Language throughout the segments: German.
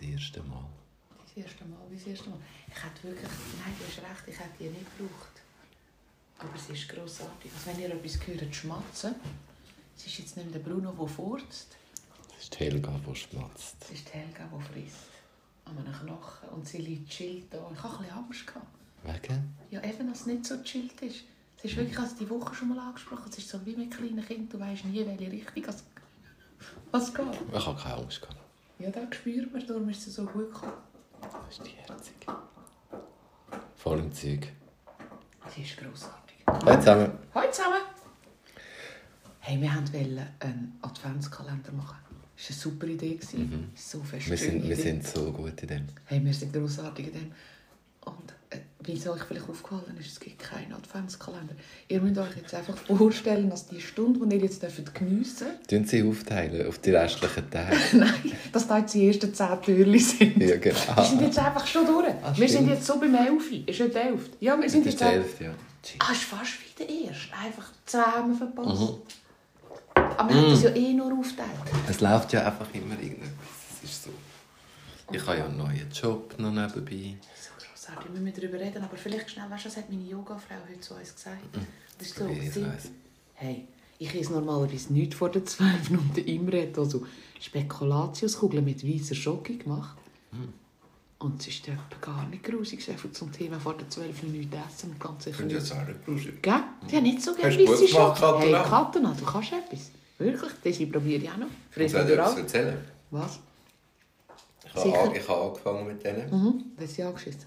Dein erste Mal. Das erste Mal, das erste Mal. Ich hätte wirklich, nein, du hast recht, ich hätte die nicht gebraucht. Aber es ist grossartig. Also wenn ihr etwas hört, schmatzen, es ist jetzt nicht der Bruno, der furzt, Das ist die Helga, die schmatzt. es ist die Helga, die frisst. An einem Knochen. Und sie liegt chillt da. Ich hatte ein bisschen Angst. Gehabt. Wegen? Ja, eben, dass es nicht so chillt ist. Es ist wirklich, also die Woche schon mal angesprochen, es ist so wie mit kleinen Kindern, du weißt nie, welche Richtung es, was geht. Ich habe keine Angst gehabt. Ja, da spürt man, darum ist es so gut gekommen. Das ist die Herzige. Voll im Zeug. Sie ist grossartig. Hallo zusammen. Hallo zusammen! Hey, wir wollten einen Adventskalender machen. Das war eine super Idee. gewesen. So fest Wir sind, wir sind so gut in dem. Hey, wir sind grossartig in dem. Und wie es euch vielleicht aufgefallen ist, es gibt keinen Adventskalender. Ihr müsst euch jetzt einfach vorstellen, dass die Stunde, die ihr jetzt dürft geniessen Tun sie aufteilen auf die restlichen Tage. Nein, dass da jetzt die ersten zehn Türchen sind. Ja, Wir genau. sind jetzt einfach schon durch. Ah, wir sind jetzt so beim 11. Ist nicht 11? Ja, wir sind jetzt ist die auch- Hälfte, ja. Ah, ist fast wie der erste. Einfach zusammen verpasst. Mhm. Aber wir haben das ja eh nur aufteilt. Es läuft ja einfach immer irgendetwas. Es ist so. Ich habe ja einen neuen Job noch nebenbei. So grossartig, wir müssen darüber reden. Aber vielleicht schnell, weißt du, was hat meine Yoga-Frau heute zu uns gesagt? Das ist so, sie- hey, ich esse normalerweise nichts vor der 12 und der Imre hat also Spekulatiuskugeln mit weißer Schoki gemacht. Hm. Und es ist etwa gar nicht grusig, einfach zum Thema vor der 12 nichts essen. und Ganz Ich sicher nicht. das auch nicht gruselig. Gell? Die haben nicht so gerne weiße Schoki. Hey, Katana? Katana, du kannst etwas. Wirklich, das probiere ich auch noch. Friss ich dir? Was? Ich habe, ich habe angefangen mit denen. Mhm, das ist ja angeschissen.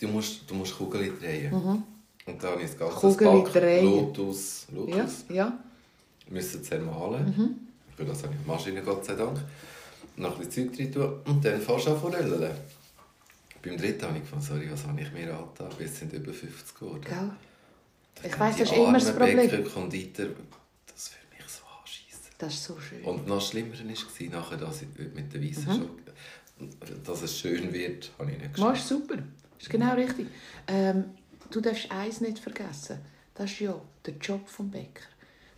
Du musst, du musst Kugeln drehen. Und dann ist das ganze Mhm. Pack drehen. Lotus, Ja, Lotus ja. müssen zermahlen. Mhm. Für das habe ich die Maschine, Gott sei Dank. Noch ein bisschen Zeug rein tun und dann fährst du an zu röllen. Beim dritten habe ich gefunden, sorry, was habe ich mir angetan? Wir sind über 50 geworden. Gell? Dann Ich weiss, das ist immer das Problem. Bäcker, Konditor, das würde mich so anschießen. Das ist so schön. Und noch schlimmer war nachher, dass ich mit der weißen Mhm. Schokolade, dass es schön wird, habe ich nicht Machst geschafft. super. Das ist genau richtig. Ähm, du darfst eins nicht vergessen. Das ist ja der Job vom Bäcker.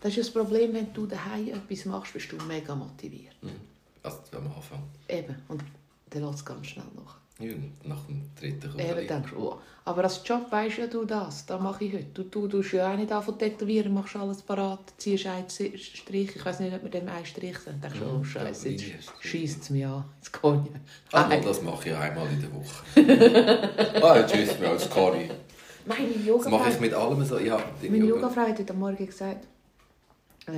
Das ist das Problem, wenn du daheim etwas machst, bist du mega motiviert. Mhm. Also am Anfang. Eben. Und dann lässt es ganz schnell nach. Ja, nach dem dritten Eben Kugel. denkst du, oh. Aber als Job weisst ja du das. Das mache ich heute. Du, du tust ja auch nicht zu tätowieren, machst alles parat, ziehst einen Strich. Ich weiß nicht, ob wir dem einen Strich sind. Dann denkst du, oh Scheiße, jetzt schießt es mich an. Jetzt kann ich. Ah, das mache ich einmal in der Woche. ah, jetzt schießt mir als Curry. Meine Das Yoga mache ich mit allem so. Ja, Meine Yoga- Yoga-Frau hat heute Morgen gesagt, äh,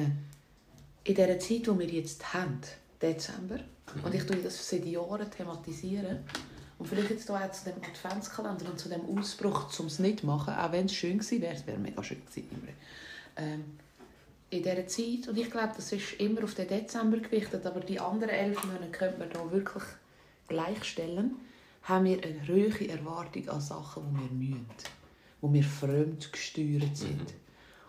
in dieser Zeit, die wir jetzt haben, Dezember, Mhm. und ich tue das seit Jahren thematisieren, und vielleicht jetzt auch zu dem Adventskalender und zu dem Ausbruch, um es nicht zu machen, auch wenn es schön gewesen wäre, es wäre mega schön gewesen, ähm, in dieser Zeit, und ich glaube, das ist immer auf den Dezember gewichtet, aber die anderen elf Monate könnte man da wirklich gleichstellen, haben wir eine hohe Erwartung an Sachen, die wir müssen, wo wir fremd gesteuert sind.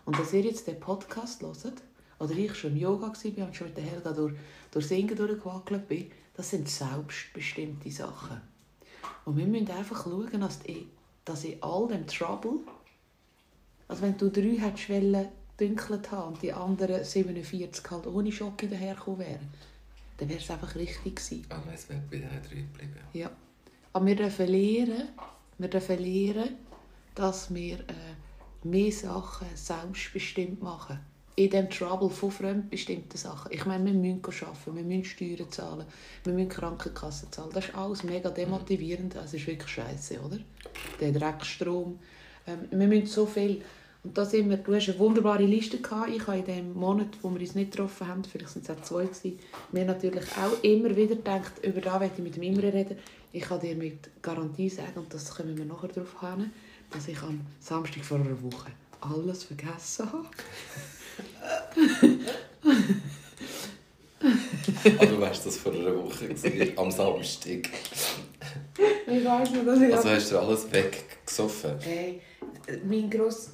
Und dass ihr jetzt den Podcast hört, oder ich schon im Yoga war und schon mit der Helga durch, durch Singen durchgewackelt bin, das sind selbstbestimmte Sachen. Und wir müssen einfach schauen, dass, die, dass in all dem Trouble, also wenn du drei hättest wollen, dünkelt haben und die anderen 47 halt ohne Schocke dahergekommen wären, dann wäre es einfach richtig gewesen. Nein, es wäre bei diesen drei geblieben. Ja. Aber wir dürfen lernen, wir dürfen lernen, dass wir äh, mehr Sachen selbstbestimmt machen. In dem Trouble von fremdbestimmten Sachen. Ich meine, wir müssen arbeiten, wir müssen Steuern zahlen, wir müssen Krankenkassen zahlen. Das ist alles mega demotivierend. Das ist wirklich scheiße, oder? Der Dreckstrom. Ähm, wir müssen so viel. Und da sind wir, du hast eine wunderbare Liste gehabt. Ich habe in dem Monat, wo wir uns nicht getroffen haben, vielleicht sind es auch zwei gewesen, mir natürlich auch immer wieder gedacht, über da werde ich mit dem Imre reden. Ich kann dir mit Garantie sagen, und das können wir nachher darauf haben, dass ich am Samstag vor einer Woche alles vergessen habe. Ah, du weißt, das vor einer Woche war, am Samstag. Ich weiß nicht, dass ich Also hast du alles weggesoffen? Hey, mein Gross...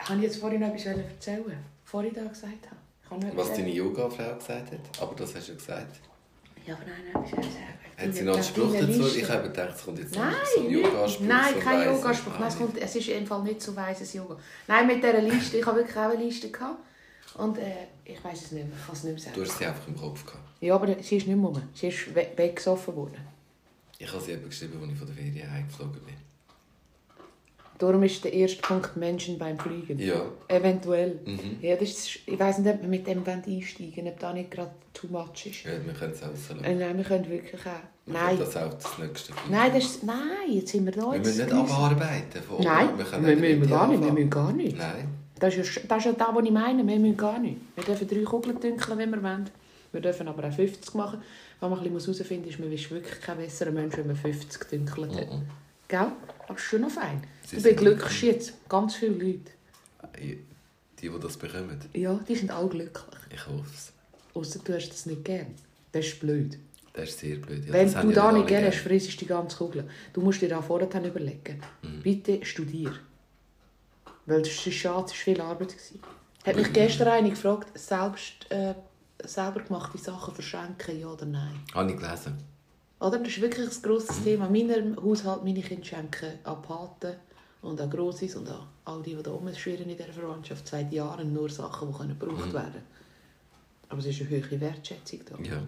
Habe ich jetzt vorhin noch etwas erzählen Vorhin da gesagt habe. Ich Was deine Yoga-Frau gesagt hat. Aber das hast du gesagt. Ja, aber nein, etwas sagen. Hat sie noch einen Spruch dazu? Ich habe gedacht, es kommt jetzt noch so ein Nein, Yoga-Spruch. nein, kein ich. Yogaspruch. Ah, Nein, es, nicht. kommt, es ist Fall nicht so weises Yoga. Nein, mit dieser Liste, ich habe wirklich auch eine Liste gehabt. Und äh, ich weiß es nicht mehr. Ich kann es nicht mehr sagen. Du hast sie einfach im Kopf gehabt. Ja, aber sie ist nicht mehr rum. Sie ist we weggesoffen worden. Ich habe sie eben geschrieben, als ich von der Ferien heimgeflogen bin. Darum ist der erste Punkt Menschen beim Fliegen. Ja. Eventuell. Mhm. Ja, das ist, ich weiß nicht, ob wir mit dem einsteigen ob das nicht gerade too much ist. Ja, wir können es rauslassen. Äh, nein, wir können wirklich auch. Wir Nein. das auch das nächste Film Nein, das ist, nein, jetzt sind wir da. Wir müssen nicht abarbeiten. Von. Nein, wir wir, müssen gar nicht. Wir müssen gar nicht. Nein. Das ist, ja, das ist ja das, was ich meine. Wir müssen gar nicht. Wir dürfen drei Kugeln dünkeln, wenn wir wollen. Wir dürfen aber auch 50 machen. Was man ein bisschen herausfinden muss, ist, man ist wirklich kein besserer Mensch, wenn man 50 dünkelt hat. Mhm. Gell? Aber ist schon noch fein. Sie Du beglückst jetzt ganz viele Leute. Die, die das bekommen, Ja, die sind alle glücklich. ich hoffe es. Außer du hast das nicht gern. Das ist blöd. Das ist sehr blöd. Ja, Wenn das du ja da nicht gerne hast, frisst du die ganze Kugel. Du musst dir da vorher überlegen. Mhm. Bitte studier. Weil das ist schade, es war viel Arbeit. gewesen. Hat mich gestern eine gefragt, selbst, äh, selber gemachte Sachen verschenken, ja oder nein? Habe ich gelesen. Oder? Das ist wirklich ein grosses Mhm. Thema. In meinem Haushalt, meine Kinder schenken an Paten und an Grossis und an all die, die da rumschwirren in dieser Verwandtschaft seit Jahren nur Sachen, die können gebraucht Mhm. werden Aber es ist eine hohe Wertschätzung da. Ja.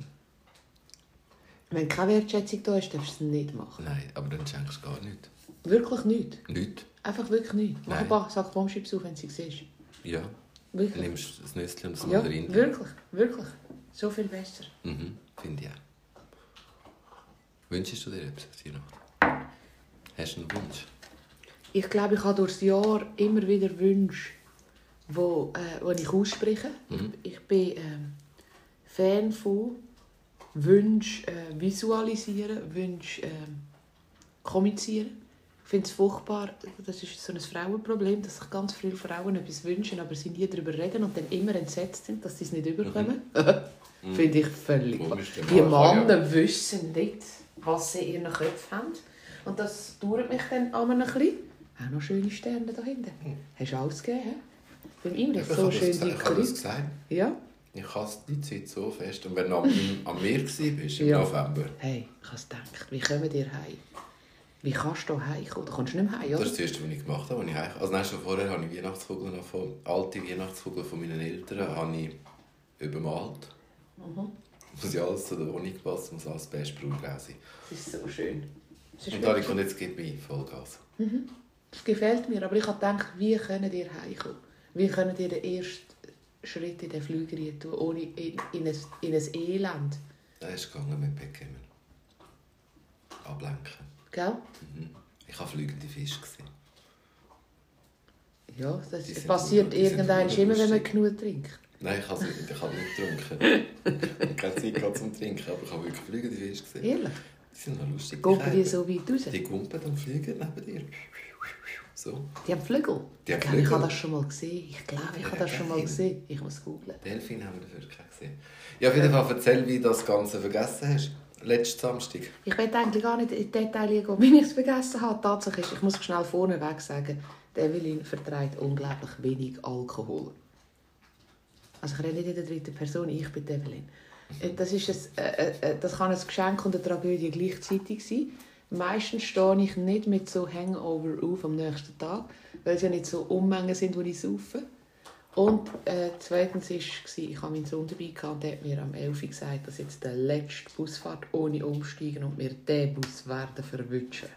Wenn keine Wertschätzung da ist, darfst du es nicht machen. Nein, aber dann schenkst du gar nichts. Wirklich nicht. Nichts. Einfach wirklich nicht. Mach Nein. ein paar Sack Bombschips auf, wenn du sie siehst. Ja. Du Wirklich. nimmst das Nüsschen und das Ja, Mandarin. wirklich. Wirklich. So viel besser. Mhm, finde ich auch. Wünschst du dir etwas für Weihnachten? Hast du einen Wunsch? Ich glaube, ich habe durchs Jahr immer wieder Wünsche, wo, äh, wo ich ausspreche. Mhm. Ich bin ähm, Fan von Wünschen äh, visualisieren, Wünsche ähm, kommunizieren. Ich finde es furchtbar, das ist so ein Frauenproblem, dass sich ganz viele Frauen etwas wünschen, aber sie nie darüber reden und dann immer entsetzt sind, dass sie es nicht überkommen. finde ich völlig. Die Männer wissen nicht, was sie in ihren Köpfen haben. Und das dauert mich dann auch ein bisschen. Auch noch schöne Sterne da hinten. Hast du alles gegeben? Beim Imre Ich so schön dekoriert. gesagt. Ja? Ich hasse die Zeit so fest. Und wenn du am Meer warst, im Ja. November, Hey, ich habe gedacht, wie kommen dir heim? Wie kannst du heimkommen? Du kommst nicht mehr heim, das oder? ist das Erste, was ich gemacht habe. als ich heim- Also nein, schon vorher habe ich Weihnachtskugeln von, alte Weihnachtskugeln von meinen Eltern habe ich übermalt. Mhm. Muss ja alles zu der Wohnung passen, muss alles bestbraun sein. Das ist so schön. Ist Und da wirklich- und jetzt mir Vollgas. Das gefällt mir, aber ich habe gedacht, wie können ihr heimkommen? Wie können ihr den ersten Schritt in den Flüger tun, ohne in, in, ein, in ein Elend? Er ist gegangen mit Backgammon. Ablenken. Gell? Mhm. Ich war fliegende Fisch. Gewesen. Ja, das Die passiert irgendwann immer, wenn man genug trinkt. Nein, ich habe nicht, ich habe nicht getrunken. ich habe keine Zeit gehabt zum Trinken, aber ich habe wirklich fliegende Fische gesehen. Ehrlich? Die sind noch lustig. Gucken die so weit raus? Die gumpen und fliegen neben dir. So. Die haben Flügel. Die haben ich glaube, ich habe Flügel. das schon mal gesehen. Ich glaube, ich Ja, habe das schon mal gesehen. Ich muss googeln. Delfin haben wir dafür gesehen. Ja, auf jeden Fall erzähl, wie du das Ganze vergessen hast. Letzten Samstag. Ich will eigentlich gar nicht in die Details gehen, wie ich es vergessen habe. Tatsache ist, ich muss schnell vorneweg sagen, Evelyn verträgt unglaublich wenig Alkohol. Also ich rede nicht in der dritten Person, ich bin Evelyn. Äh, Das, ist ein, äh, äh, das kann ein Geschenk und eine Tragödie gleichzeitig sein. Meistens stehe ich nicht mit so Hangover auf am nächsten Tag, weil es ja nicht so Unmengen sind, die ich saufe. Und äh, zweitens war, ich hatte meinen Sohn dabei gehabt und der hat mir am 11 Uhr gesagt, dass jetzt der letzte Busfahrt ohne Umsteigen und wir diesen Bus werden verwünschen.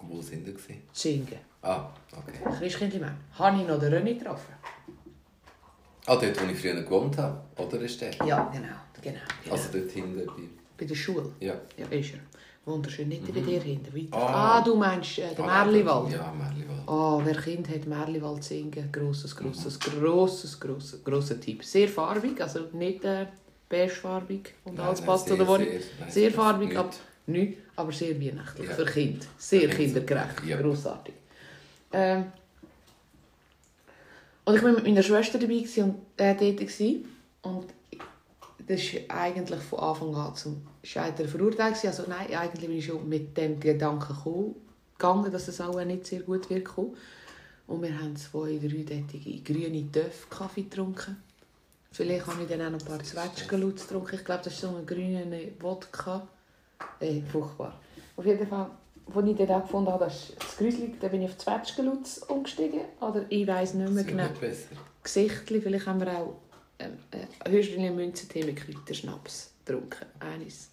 Wo sind wir? Zingen. Ah, okay. Christkindlmann. Habe ich noch den René getroffen? Ah, dort, wo ich früher gewohnt habe. Oder ist der? Ja, genau. genau, genau. Also dort hinten bei... Bei der Schule? Ja. Ja, ist er. Wunderschön. Nicht bei dir hinten. Weiter. Ah. Ah, du meinst äh, den Ah, Merliwald? Ja, Merliwald. Oh, wer Kind hat Merliwald singen, grosses, grosses, grosses, grosses, grosser Tipp. Sehr farbig, also nicht äh, beigefarbig und alles passt sehr, zu der Wohnung. sehr, Sehr farbig, nicht. aber nicht, aber sehr weihnachtlich Ja. für Kind. Sehr Ja, kindergerecht, ja. grossartig. Ähm, und ich war mit meiner Schwester dabei gewesen und äh, gewesen. und das ist eigentlich von Anfang an zum Scheitern verurteilt. Also nein, eigentlich bin ich schon mit dem Gedanken gekommen, gegangen, dass es auch nicht sehr gut wird kommen. Und wir haben zwei, dreideutige grüne Töpfe Kaffee getrunken. Vielleicht habe ich dann auch noch ein paar Zwetschgenlutz getrunken. Ich glaube, das ist so ein grüner Wodka. Äh, furchtbar. Auf jeden Fall, als ich dann auch gefunden habe, das ist das Grüsli, dann bin ich auf Zwetschgenlutz umgestiegen. Oder ich weiß nicht mehr genau. Gesichtli, vielleicht haben wir auch ähm, äh, Hüstchen Münzentee mit Kräuterschnaps getrunken. Eines.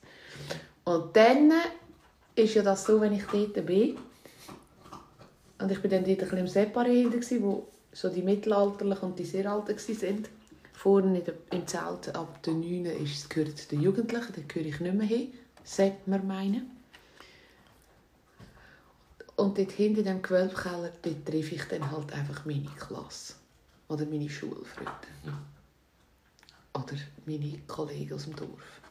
Und dann ist ja das so, wenn ich dort bin, und ich bin dann dort ein bisschen im wo so die Mittelalterlichen und die sehr Alten waren. Vorne in der, im Zelt ab der 9 ist, gehört den Jugendlichen, da gehöre ich nicht mehr hin, sollte man meinen. Und dort hinter in diesem Gewölbkeller, treffe ich dann halt einfach meine Klasse. Oder meine Schulfreunde. Oder meine Kollegen aus dem Dorf.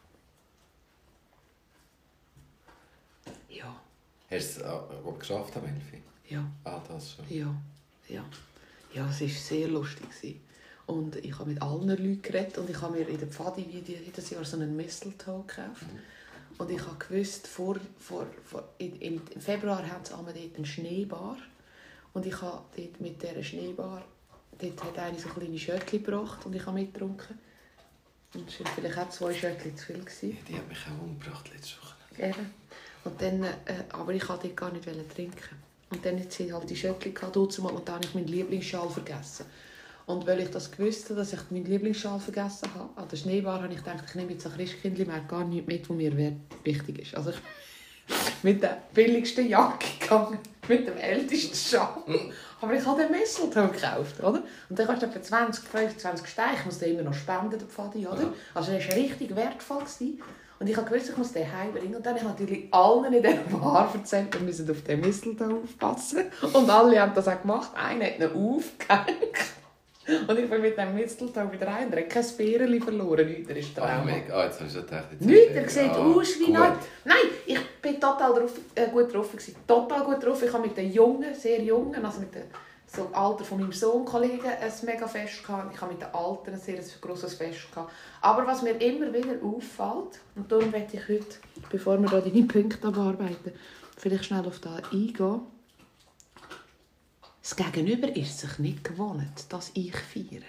Ja, Hast du es äh, geschafft am Elfi? ja. Ah, das schon. Ja, ja. Ja, es war sehr lustig. Und ich habe mit allen Leuten geredet und ich habe mir in der Pfadi wie jedes Jahr so einen Mistletoe gekauft. Und ich habe gewusst, vor, vor, vor, im Februar haben sie einmal dort einen Schneebar. Und ich habe dort mit dieser Schneebar, dort hat eine so kleine Schöttchen gebracht und ich habe mitgetrunken. Und es waren vielleicht auch zwei Schöttchen zu viel. Gewesen. Ja, die hat mich auch umgebracht letzte Woche. Eben. Und dann, äh, aber ich wollte dort gar nicht trinken. Und dann hatte ich halt die Schöttchen gehabt, und dann habe ich meinen Lieblingsschal vergessen. Und weil ich das gewusst habe, dass ich meinen Lieblingsschal vergessen habe, an der Schneebar, habe ich gedacht, ich nehme jetzt ein Christkindli mehr gar nichts mit, was mir wichtig ist. Also ich mit der billigsten Jacke gegangen, mit dem ältesten Schal. Aber ich habe den Mistletoe gekauft, oder? Und der kostet etwa 20, 25 Steine. Ich muss den immer noch spenden, der Pfadi, oder? Ja. Also er war richtig wertvoll. Gewesen. Und ich habe gewusst, ich muss den heimbringen. Und dann habe ich natürlich allen in dieser Bar erzählt, wir müssen auf den Mistletoe aufpassen. Und alle haben das auch gemacht. Einer hat ihn aufgehängt. Und ich bin mit dem Mistletoe wieder rein. Er hat kein Bäreli verloren. Nichts, er ist Ah, Trauma. mega. Ah, jetzt habe ich schon gedacht, jetzt er sieht Ah, aus wie neu. Nein, ich bin total drauf, äh, gut drauf. Gewesen. Total gut drauf. Ich habe mit den Jungen, sehr Jungen, also mit dem so Alter von meinem Sohn, Kollegen, ein mega Fest gehabt. Ich habe mit den Alten ein sehr grosses Fest gehabt. Aber was mir immer wieder auffällt, und darum möchte ich heute, bevor wir hier deine Punkte abarbeiten, vielleicht schnell auf das eingehen. Das Gegenüber ist sich nicht gewohnt, dass ich feiere.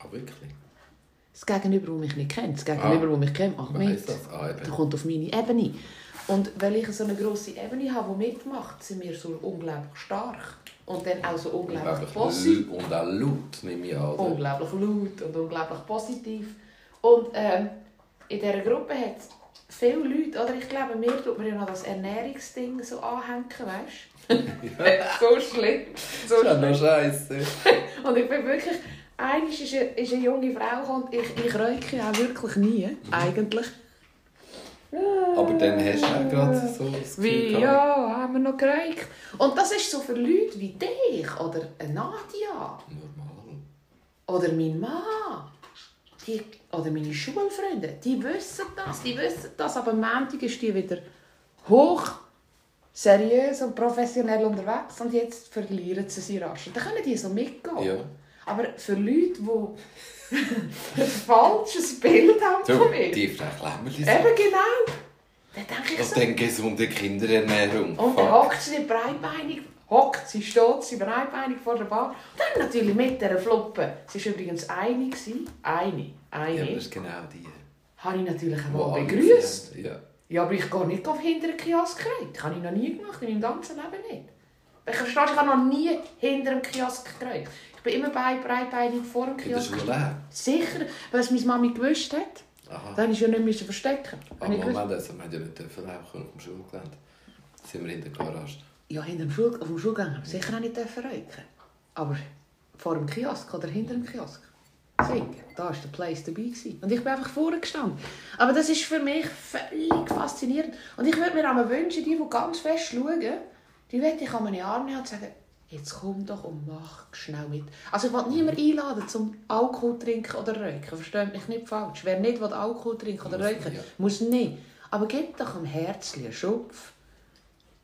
Ah, wirklich? Das Gegenüber, das mich nicht kennt. Das Gegenüber, Ah. das mich kennt, macht mit. das? Ah, eben. Der kommt auf meine Ebene. Und weil ich so eine grosse Ebene habe, die mitmacht, sind wir so unglaublich stark. Und dann auch so unglaublich Unglaublich positiv. Und auch laut, nehme ich an. oder? Unglaublich laut und unglaublich positiv. Und ähm, in dieser Gruppe hat es viele Leute, oder ich glaube, mir tut man ja noch das Ernährungsding so anhängen, weißt du? so schlimm. So Das ist schlimm. scheiße. Und ich bin wirklich... Einmal ist eine, ist eine junge Frau gekommen, und ich, ich rauche auch wirklich nie, eigentlich. Aber dann hast du auch gerade so das Wie, gehabt. ja, haben wir noch gereicht. Und das ist so für Leute wie dich oder Nadia Normal. oder mein Mann die, oder meine Schulfreunde. Die wissen das, die wissen das. Aber am Montag ist die wieder hoch, seriös und professionell unterwegs und jetzt verlieren sie sie rasch. Dann können die so mitgehen. Ja. Aber für Leute, die ein falsches Bild haben Du, von mir, die Frau Klemmerli eben genau, dann denke ich Und so... dann gesunde Kinderernährung. Und dann hockt sie breitbeinig, hockt sie, steht sie breitbeinig vor der Bar. Und dann natürlich mit dieser Fluppe. Sie war übrigens eine. gewesen. Eine. Ja, Eine. aber das ist genau die. Habe ich natürlich einmal alle begrüßt. sind. Ja. Ja, aber ich gehe nicht auf hinter einen Kiosk rein. Das habe ich noch nie gemacht, in meinem ganzen Leben nicht. Ich verstehe, ich habe noch nie hinter einem Kiosk geräumt. Ich bin immer bei breitbeinig vor dem In der Kiosk. Schule. Sicher, weil es meine Mami gewusst hat. Aha. Dann musste ich ja nicht verstecken. Aber gewusst. Moment, also, wir haben ja nicht dürfen laufen auf dem Schulgelände. Da sind wir in der Garage. Ja, hinter dem Schul auf dem Schulgang haben wir sicher auch nicht dürfen rauchen. Aber vor dem Kiosk oder hinter dem Kiosk. Singen, da war der Place gewesen. Und ich bin einfach vorne gestanden. Aber das ist für mich völlig faszinierend. Und ich würde mir einmal wünschen, die, die ganz fest schauen, die möchte ich an meine Arme nehmen und sagen, jetzt komm doch und mach schnell mit. Also ich will niemanden einladen zum Alkohol trinken oder rauchen. Versteht mich nicht falsch. Wer nicht will Alkohol trinken oder nicht, ja. muss nicht. Aber gib doch am Herzchen einen Schupf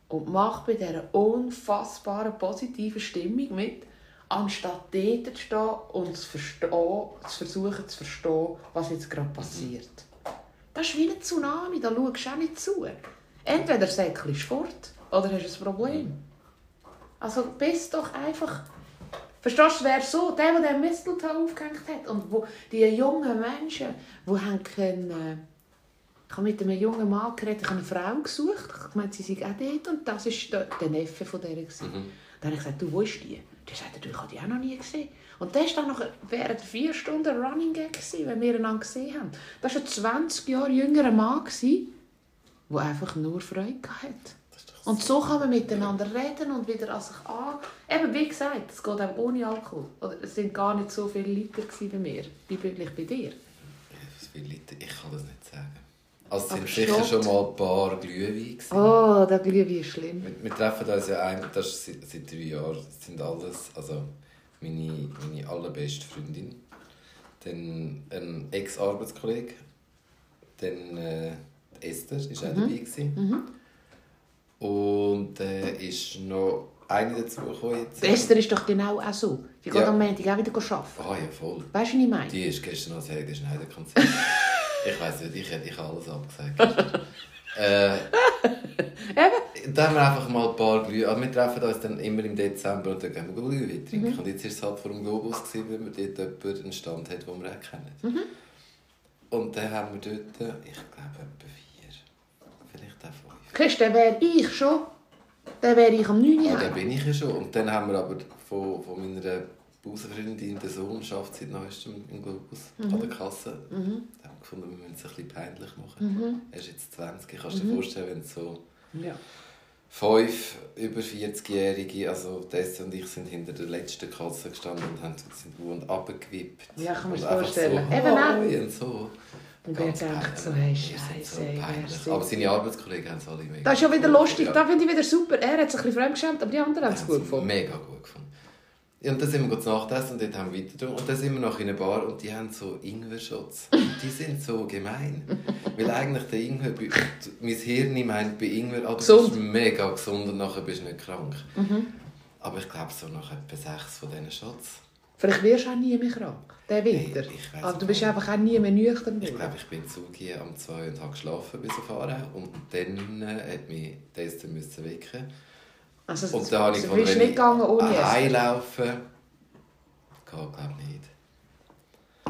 und mach bei dieser unfassbaren positiven Stimmung mit, anstatt dort zu stehen und zu, verstehen, zu versuchen zu verstehen, was jetzt gerade passiert. Das ist wie ein Tsunami, da schaust du auch nicht zu. Entweder säckelst du fort oder hast ein Problem. Also bist doch einfach... Verstehst du, wer so, der, der den Mistletoe aufgehängt hat und wo die jungen Menschen, die haben können, äh, ich habe mit einem jungen Mann geredet, ich habe eine Frau gesucht, ich meinte, sie sei auch dort und das war der, Neffe von der. gewesen. Dann habe ich gesagt, du, wo ist die? Die sagte, du, ich habe die auch noch nie gesehen. Und das war dann noch während vier Stunden Running Gag, wenn wir einander gesehen haben. Das war ein 20 Jahre jüngerer Mann, der einfach nur Freude hatte. Das Und so kann man miteinander reden und wieder an sich an. Eben, wie gesagt, es geht auch ohne Alkohol. Oder es sind gar nicht so viele Liter bei mir, wie wirklich bei dir. Wie viele Liter? Ich kann das nicht sagen. Also es sind sicher schon mal ein paar Glühwein gewesen. Oh, der Glühwein ist schlimm. Wir, wir treffen uns ja ein, das ist seit, seit drei Jahren, das sind alles, also meine, meine allerbeste Freundin, dann ein Ex-Arbeitskollege, dann äh, die Esther ist auch dabei gewesen. und äh, ist noch eine dazugekommen jetzt. Die Esther ist doch genau auch so. Die geht Ja. am Montag auch wieder arbeiten. Ah ja, voll. Weißt du, was ich meine? Die ist gestern als Helge Schneider-Konzert. ich weiß nicht, ich hätte ich alles abgesagt. äh, Eben. Da haben wir einfach mal ein paar Glüh... Also wir treffen uns dann immer im Dezember und dann gehen wir Glühwein trinken. Mhm. Und jetzt war es halt vor dem Globus, gewesen, weil man dort jemanden einen Stand hat, den wir auch kennen. Mhm. Und dann haben wir dort, ich glaube, etwa vier. Vielleicht auch fünf. Christ, der wäre ich schon. Der wäre ich am 9. Ja, Uhr. da bin ich ja schon. Und dann haben wir aber von, von meiner Busenfreundin, der Sohn, schafft seit neuestem im Globus Mhm. an der Kasse. Da haben wir gefunden, wir müssen es ein bisschen peinlich machen. Er ist jetzt 20. Kannst du dir vorstellen, wenn es so Ja. fünf über 40-Jährige, also Tess und ich, sind hinter der letzten Kasse gestanden und haben, sind wo und abgewippt. Ja, kann man sich vorstellen. So, Eben und so. Und er denkt so, hey, sind Scheisse, so Aber seine Arbeitskollegen haben es alle mega Das ist ja wieder lustig. gefunden. Das finde ich wieder super. Er hat sich ein bisschen fremdgeschämt, aber die anderen haben es gut gefunden. Mega gut gefunden. Und dann sind wir zu Nacht essen und dort haben wir weiter Und dann sind wir noch in einer Bar und die haben so Ingwer-Shots. Die sind so gemein. Weil eigentlich der Ingwer, mein Hirn meint bei Ingwer, du Gesund. bist mega gesund und nachher bist du nicht krank. Aber ich glaube so nach etwa sechs von diesen Shots. Vielleicht wirst du auch nie mehr krank, der Winter. Hey, ich Aber du bist einfach auch nie mehr nüchtern. Ich glaube, ich bin zugegangen am 2 und habe geschlafen bis Aarau. Und dann äh, hat mich die Esther müssen also, Und dann habe ich gefunden, wenn nicht gegangen ohne allein Essen. laufen, geht glaube ich nicht.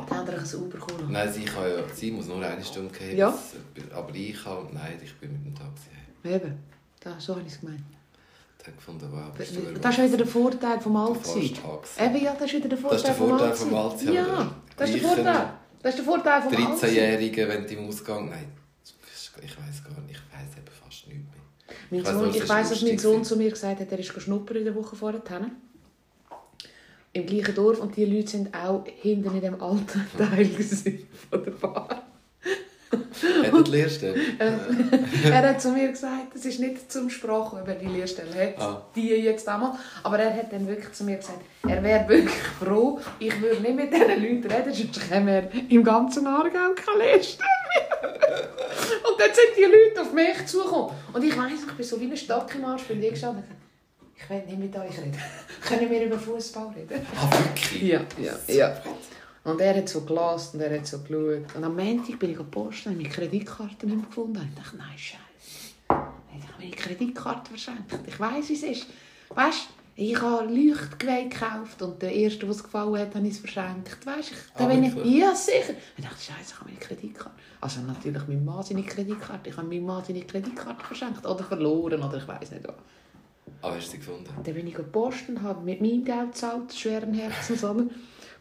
Die haben dir ein Uber geholt. Nein, sie, kann ja, sie muss nur eine Stunde gehen. Ja. das- Aber ich kann, nein, ich bin mit dem Taxi heim. Eben, da, so habe ich es gemeint. Ich habe gefunden, wow, bist du Das ist wieder der Vorteil vom Allzeit. Eben, ja, das ist wieder der Das ist Vorteil der Vorteil vom Allzeit, Ja, das ist der Vorteil. Das ist der Vorteil vom Allzeit. 13-Jährige, wenn du im Ausgang... Nein, ich weiß gar nicht, ich weiß eben fast nichts mehr. Mein weiss Sohn, ich weiss, dass mein Sohn zu mir gesagt hat, er ist schnuppern in der Woche vorher. Im gleichen Dorf. Und die Leute sind auch hinten in dem alten Teil von der Bar. Hat er die Lehrstelle? er hat zu mir gesagt, es ist nicht zum Sprachen, ob er die Lehrstelle hat, Ah. die jetzt einmal. Aber er hat dann wirklich zu mir gesagt, er wäre wirklich froh, ich würde nicht mit diesen Leuten reden, sonst käme er im ganzen Aargau keine Lehrstelle mehr. Und dann sind die Leute auf mich zugekommen. Und ich weiss, ich bin so wie ein Stock im Arsch, bin ich gestanden und gesagt, ich will nicht mit euch reden. Können wir über Fußball reden? Ah, wirklich? Ja, ja, ja. Und er hat so gelassen und er hat so geschaut. Und am Montag bin ich gepostet und habe meine Kreditkarte nicht mehr gefunden. Und ich dachte, nein, Scheiße. Ich habe meine Kreditkarte verschenkt. Ich weiss, wie es ist. Weißt du, ich habe Leuchtgeweih gekauft und der erste, der es gefallen hat, habe ich es verschenkt. Weißt du, da Ah, bin ich, ja sicher. Ich dachte, Scheiße, ich habe meine Kreditkarte. Also natürlich meinem Mann seine Kreditkarte. Ich habe meinem Mann seine Kreditkarte verschenkt oder verloren oder ich weiß nicht was. Aber hast du sie gefunden? Dann bin ich gepostet und habe mit meinem Geld gezahlt, schweren Herzens.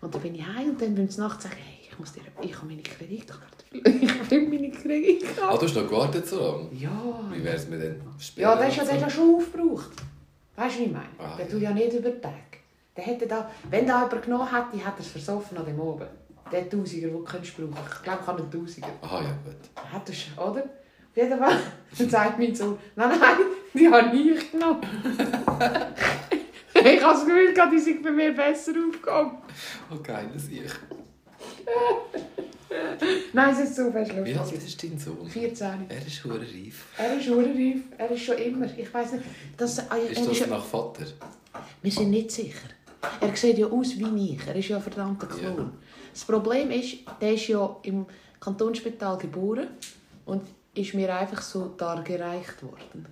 Und dann bin ich heim und dann bin ich nachts sagen, hey, ich, muss dir, ich habe meine Kreditkarte. Ich will meine Ah, Kreditkarte. du hast noch gewartet so lange? Ja. Wie wäre es mit den Ja, der ist ja, der ist ja schon aufgebraucht. Weißt du, wie ich meine? Ah, der ja. tut ja nicht über den Tag. Der hätte da, wenn da jemand genommen hätte, hätte er es versoffen an dem oben. Der Tausiger, den du könntest brauchen. Ich glaube, ich habe einen Tausiger. Aha, ja gut. Hat er schon, oder? Auf jeden Fall dann sagt mein Sohn, nein, nein, die habe ich genommen. ich habe das Gefühl, die sind bei mir besser aufgekommen. Oh, geiles Ich. Nein, es ist so fest Wie alt lustig. ist dein Sohn? 14. Er ist hure reif. Er ist urreif. Er ist schon immer. Ich weiß nicht. Das, er Ist das ja, nach Vater? wir sind nicht sicher. Er sieht ja aus wie ich. Er ist ja ein verdammter Klon. Ja. Das Problem ist, der ist ja im Kantonsspital geboren und ist mir einfach so dargereicht worden.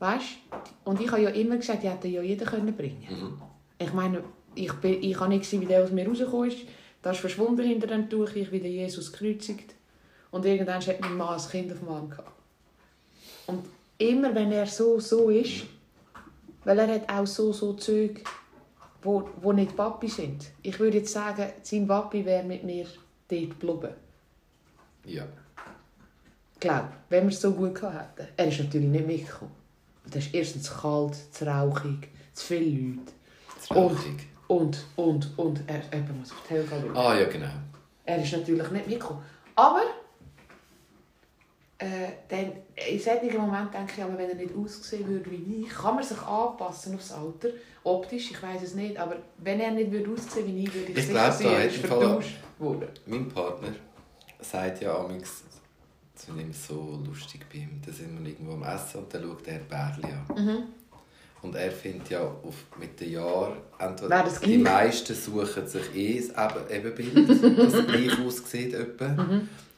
Weißt? Und ich habe ja immer gesagt, die hätte ja jeder können bringen Mhm. Ich meine, ich, bin, ich habe nicht gesehen, wie der aus mir rausgekommen ist. Da ist verschwunden hinter dem Tuch, ich wieder Jesus gekreuzigt. Und irgendwann hat mein Mann ein Kind auf dem Arm gehabt. Und immer wenn er so, so ist, weil er hat auch so, so Zeug wo, wo nicht Papi sind. Ich würde jetzt sagen, sein Papi wäre mit mir dort geblieben. Ja. Glaub, wenn wir es so gut gehabt hätten. Er ist natürlich nicht mitgekommen. Das ist erstens kalt, zu rauchig, zu viele Leute. Das Rauchig. Und, und, und, er muss auf die Helga. Ah, ja, genau. Er ist natürlich nicht mitgekommen. Aber, äh, dann, in solchen Moment denke ich, aber wenn er nicht aussehen würde wie ich, kann man sich anpassen aufs Alter. Optisch, ich weiß es nicht, aber wenn er nicht würde aussehen wie ich, würde ich, Ich sicher glaub, da er ist vertauscht worden. Mein Partner sagt ja amigs, das finde ich so lustig bei ihm. Da sind wir irgendwo am Essen und dann schaut er Bärli an. Mhm. Und er findet ja auf, mit den Jahren, entweder die meisten suchen sich eh das Eben- Ebenbild, das gleich aussieht. Etwa.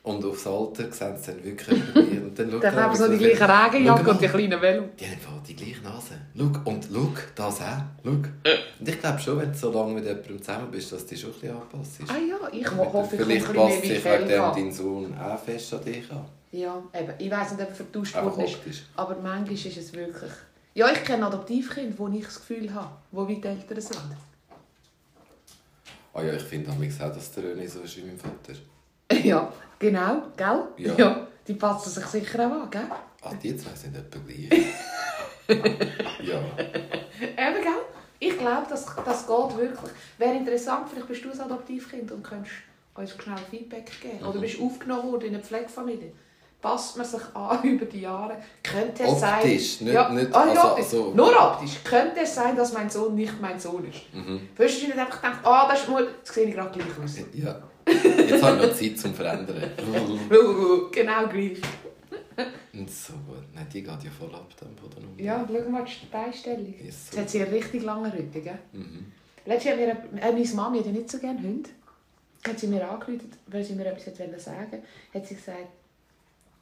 Und aufs Alter sehen sie dann wirklich gleich. Und dann schaut Dann er haben wir so die und gleiche sagt, Regenjacke «Schau und die kleinen Velo. Die haben einfach die gleiche Nase. Schau, und schau, das auch. Schau. Und ich glaube schon, wenn du so lange mit jemandem zusammen bist, dass du dich schon ein bisschen anpasst. Ah ja, ich ho- hoffe, ich Vielleicht passt sich wegen dem dein Sohn auch fest an dich an. Ja, eben. Ich weiss nicht, ob er vertauscht worden ist. Aber manchmal ist es wirklich... Ja, ich kenne Adoptivkinder, wo ich das Gefühl habe, die weit älter sind. Ah ja, ich finde auch, dass der René so ist wie mein Vater. Ja, genau, gell? Ja. die passen sich sicher auch an, gell? Ah, die zwei sind etwa gleich. ja. Eben, gell? Ich glaube, das, das geht wirklich. Wäre interessant, vielleicht bist du ein Adoptivkind und könntest uns schnell Feedback geben. Oder Mhm. bist aufgenommen worden in eine Pflegefamilie. Passt man sich an über die Jahre? Könnte es sein... Optisch, nicht- ja. nicht- ah, also- optisch. also- Nur optisch. Könnte es sein, dass mein Sohn nicht mein Sohn ist? Mhm. Wirst du nicht einfach denken, ah, das ist Mutter, jetzt sehe ich gerade gleich aus. ja. Jetzt habe ich noch Zeit zum Verändern. genau gleich. Und so gut. Nein, die geht ja voll ab dann von der Nummer. Ja, schau mal die Beistellung. Ist Jetzt so. hat sie einen richtig langen Rücken, gell? Mhm. Letztes Jahr hat mir, äh, meine Mami hat ja nicht so gerne Hunde. Hat sie mir angerufen, weil sie mir etwas hat sagen hat sie gesagt,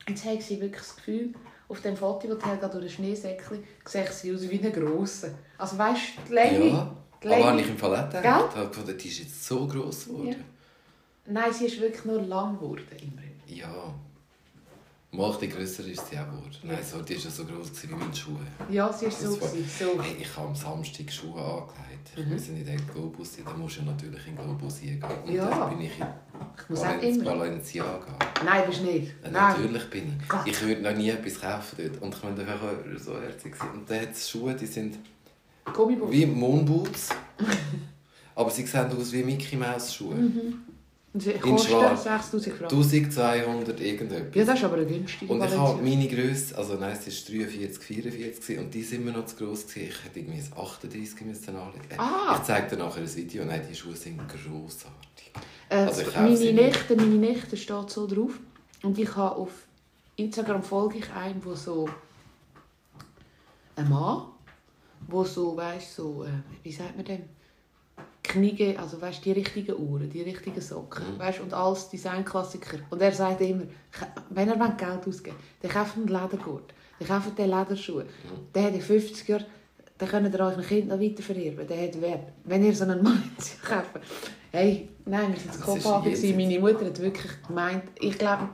jetzt hat sie wirklich das Gefühl, auf dem Foto, das Helga durch den Schneesäckchen, sieht sie aus wie ein grosser. Also weißt du, die Länge. Ja, die aber Länge- habe ich im Fall auch gedacht. Gell? Ich habe die ist jetzt so gross geworden. Ja. Nein, sie ist wirklich nur lang geworden. Immerhin. Ja. Mal bisschen grösser ist sie auch geworden. Nein, so, die war ja so gewesen wie meine Schuhe. Ja, sie ist so. War- so. Hey, ich habe am Samstag Schuhe angelegt. Ich Mhm. muss in den Globus sein. Dann musst du natürlich in den Globus gehen. Und Ja. dann bin ich in Ich muss auch Valen- immer. Balenciaga. Nein, bist du nicht. Ja, Nein. natürlich bin ich. Gott. Ich würde noch nie etwas kaufen dort. Und ich meine, da wäre so herzig. Und dann hat es Schuhe, die sind Gummiboots. wie Moonboots. aber sie sehen aus wie Mickey Mouse Schuhe. Mhm. In schwarz. 6000 Franken. 1200 irgendetwas. Ja, das ist aber eine günstige Und ich habe meine Grösse, also nein, es war 43, 44 gewesen, und die sind mir noch zu gross. gewesen. Ich hätte irgendwie ein 38 müssen anlegen. Ah. Ich zeige dir nachher ein Video. Nein, die Schuhe sind grossartig. Äh, Also meine. Nichte, meine Nichte steht so drauf. Und ich habe auf Instagram folge ich einen, wo so ein Mann, wo so, weißt so, äh, wie sagt man dem? Knie, also weißt die richtigen Uhren, die richtigen Socken, Mhm. weißt und alles Designklassiker. Und er sagt immer, wenn er will Geld ausgeben, dann kauft einen Ledergurt, dann kauft den Lederschuhe. Mhm. Der hat in 50 Jahren, dann könnt ihr euch Kind noch weiter vererben. Der hat Wert. Wenn ihr so einen Mann kauft, hey, nein, wir sind Kopenhagen. Meine Mutter hat wirklich gemeint, ich glaube,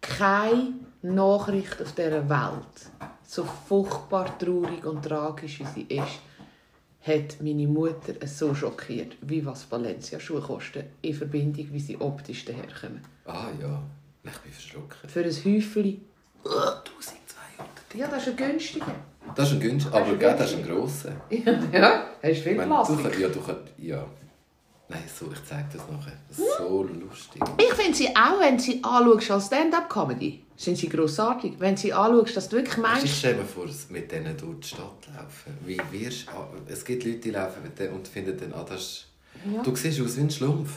keine Nachricht auf dieser Welt, so furchtbar traurig und tragisch wie sie ist, hat meine Mutter es so schockiert, wie was Valencia-Schuhe kosten, in Verbindung, wie sie optisch daherkommen. Ah ja, ich bin verschrocken. Für ein Häufchen, 1200. ja, das ist ein günstiger. Das ist ein günstiger, aber ein gell, das ist ein grosser. ja, hast Ich viel meine, du, Plastik. ja, du ja. Nein, so, ich zeige das nachher. Das ist so lustig. Ich finde sie auch, wenn sie anschaust als Stand-up-Comedy, sind sie grossartig. Wenn sie anschaust, dass du wirklich Ich meinst, stelle mir vor, mit denen durch die Stadt laufen. Wie wirst, ah, es gibt Leute, die laufen mit denen und finden dann, ah, das Ja. du siehst aus wie ein Schlumpf.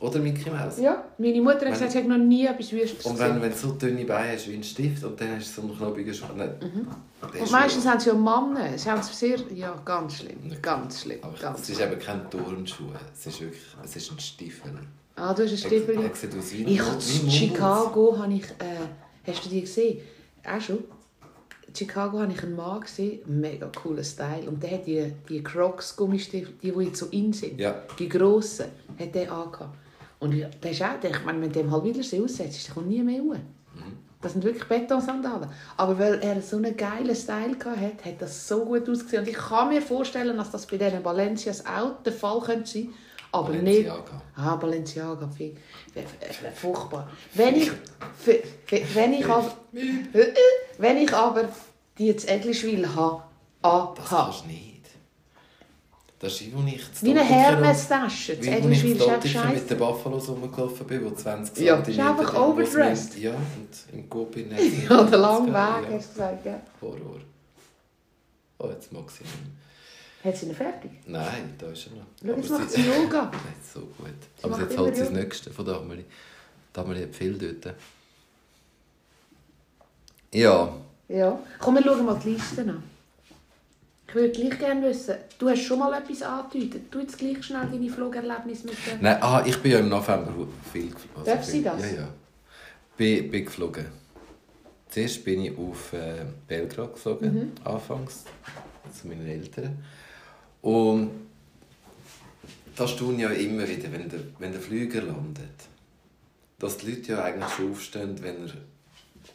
Oder Mickey Mouse. ja, meine Mutter hat gesagt, sie hat noch nie etwas Wüstes Und wenn, wenn du so dünne Beine hast wie ein Stift und dann hast du so einen. Nein, der Mhm. Und ist meistens haben sie ja Männer. Sie haben es sehr... Ja, ganz schlimm. Ganz schlimm. Aber Ganz es ist eben kein Turnschuh. Es ist wirklich es ist ein Stiefel. Ah, du hast einen Stiefel. Ein Ich habe ein in. Chicago, habe ich, äh, hast du die gesehen? Auch schon. In Chicago habe ich einen Mann gesehen, mega cooler Style. Und der hat die, die Crocs Gummistiefel, die, die jetzt so in sind, Ja. die grossen, hat der angehabt. Und der ist auch, der, ich meine, wenn du dem halt wieder aussetzt, der kommt nie mehr raus. Das sind wirklich Betonsandalen. Aber weil er so einen geilen Style hatte, hat das so gut ausgesehen. Und ich kann mir vorstellen, dass das bei diesen Balencias auch der Fall könnte sein aber nicht. Balenciaga. Ah, Balenciaga. Furchtbar. Wenn ich, wenn ich aber, wenn ich aber die jetzt Egliswil habe, Das anhabe, kannst du nicht. Das ist als ich wie eine Hermes-Tasche, das Wie als ich Dottiken mit den Buffalos rumgelaufen bin, die 20 Ja, cm ist einfach overdressed. nicht- Ja, und im Gopin hat Ja, der lange Weg, hast du gesagt, ja. Horror. Oh, jetzt mag sie nicht. Hat sie ihn fertig? Nein, da ist er noch. Schau, jetzt macht sie- Yoga. Nicht so gut. Sie Aber jetzt halt sie das Yoga. Nächste von. Die Amelie hat viel dort. Ja, Ja. Komm, wir schauen mal die Liste an. Ich würde gleich gerne wissen, du hast schon mal etwas angedeutet. Du jetzt gleich schnell deine Flugerlebnisse mit dem... Nein, ah, ich bin ja im November viel geflogen. Darf sie das? Ja, ja. Bin, bin geflogen. Zuerst bin ich auf äh, Belgrad geflogen, Mhm. anfangs, zu meinen Eltern. Und das tun ja immer wieder, wenn der, wenn der Flüger landet. Dass die Leute ja eigentlich schon aufstehen, wenn er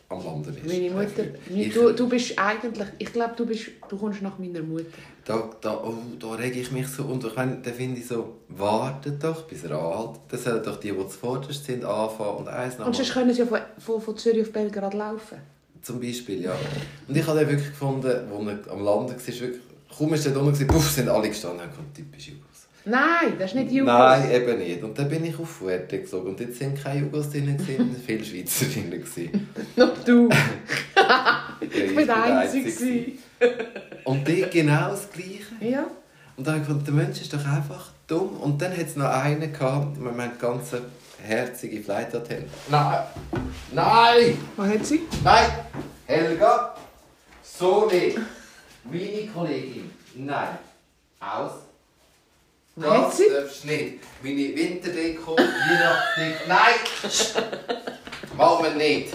am Landen ist. Meine Mutter... Ich- Du, du bist eigentlich... Ich glaube, du, bist, du kommst nach meiner Mutter. Da, da, oh, da rege ich mich so. Und ich meine, da finde ich so, wartet doch, bis er anhaltet. Dann sollen doch die, die zuvorderst sind, anfangen und eins nach Und sonst können sie ja von, von, von Zürich auf Belgrad laufen. Zum Beispiel, ja. Und ich habe dann wirklich gefunden, als er am Landen war, wirklich, kaum ist er da unten, puff, sind alle gestanden und haben typisch Jugos. Nein, das ist nicht Jugos. Nein, eben nicht. Und dann bin ich auf Fuerte geflogen. Und jetzt sind keine Jugos drin, gewesen, viele Schweizer drin. gewesen. Noch du. Ich bin der Einzige. gewesen. Und die genau das Gleiche. Ja. Und dann habe ich gefunden, der Mensch ist doch einfach dumm. Und dann hat es noch einen gehabt, wir meinen ganze herzige Flight Attendant. Nein! Nein! Was hat sie? Nein! Helga! So nicht! Meine Kollegin! Nein! Aus! Hat sie? darfst du nicht! Meine Winterdeko, Weihnachtsdeko... Nein! Machen wir nicht!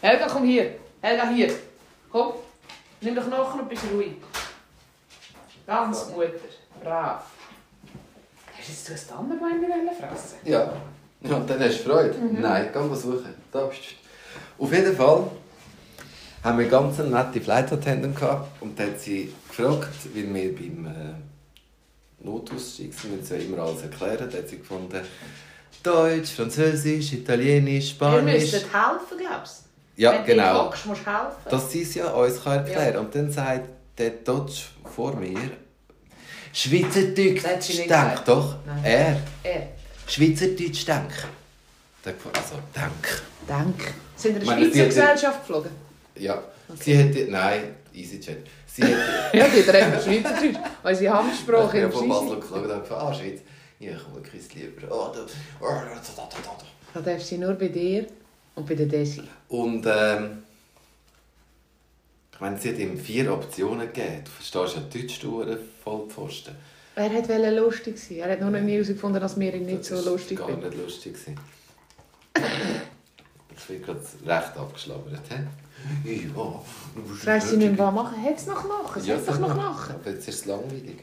Helga, komm hier. Helga, hier. Komm. Nimm doch Knochen und bist ruhig. Ganz Mutter. Brav. Hast du jetzt das Tannenbein fressen Ja. ja. Und dann hast du Freude? Nein, geh mal suchen. Da bist du. Auf jeden Fall haben wir ganz eine nette Flight Attendant gehabt und dann hat sie gefragt, weil wir beim äh, Notausstieg sind, wir müssen ja immer alles erklären, da hat sie gefunden, Deutsch, Französisch, Italienisch, Spanisch. müsstet helfen, glaubst du? Ja, Wenn du genau. hockst, musst du helfen. Dass sie es ja uns kann erklären Ja. Und dann sagt der Deutsch vor mir, Schweizerdeutsch, denk doch, Nein. er, Er. Schweizerdeutsch, denk. Also, denk. Denk. Sind wir in die Schweizer Gesellschaft geflogen? Ja, sie hätte. Nein, EasyJet. Sie hätte. Ja, die reden Schweizerdeutsch. Unsere Amtssprache ich im habe von Basel geschaut und ah, Schweiz. Ja, ich komme ein bisschen lieber. Oh, da, oh, da, da, da, da, da. Da darf sie nur bei dir und bei der Desi. Und ähm, ich meine, sie hat ihm vier Optionen gegeben. Du verstehst ja Deutsch, du Vollpfosten. Er wollte lustig sein. Er hat nur noch nie herausgefunden, dass wir ihn nicht Das so lustig gar finden. nicht lustig. gewesen. Bin gerade recht abgeschlabbert. hä? Ja. Weiss sie nicht was machen. Hat es noch? Es Ja, hat doch noch Knochen. Aber jetzt ist es langweilig.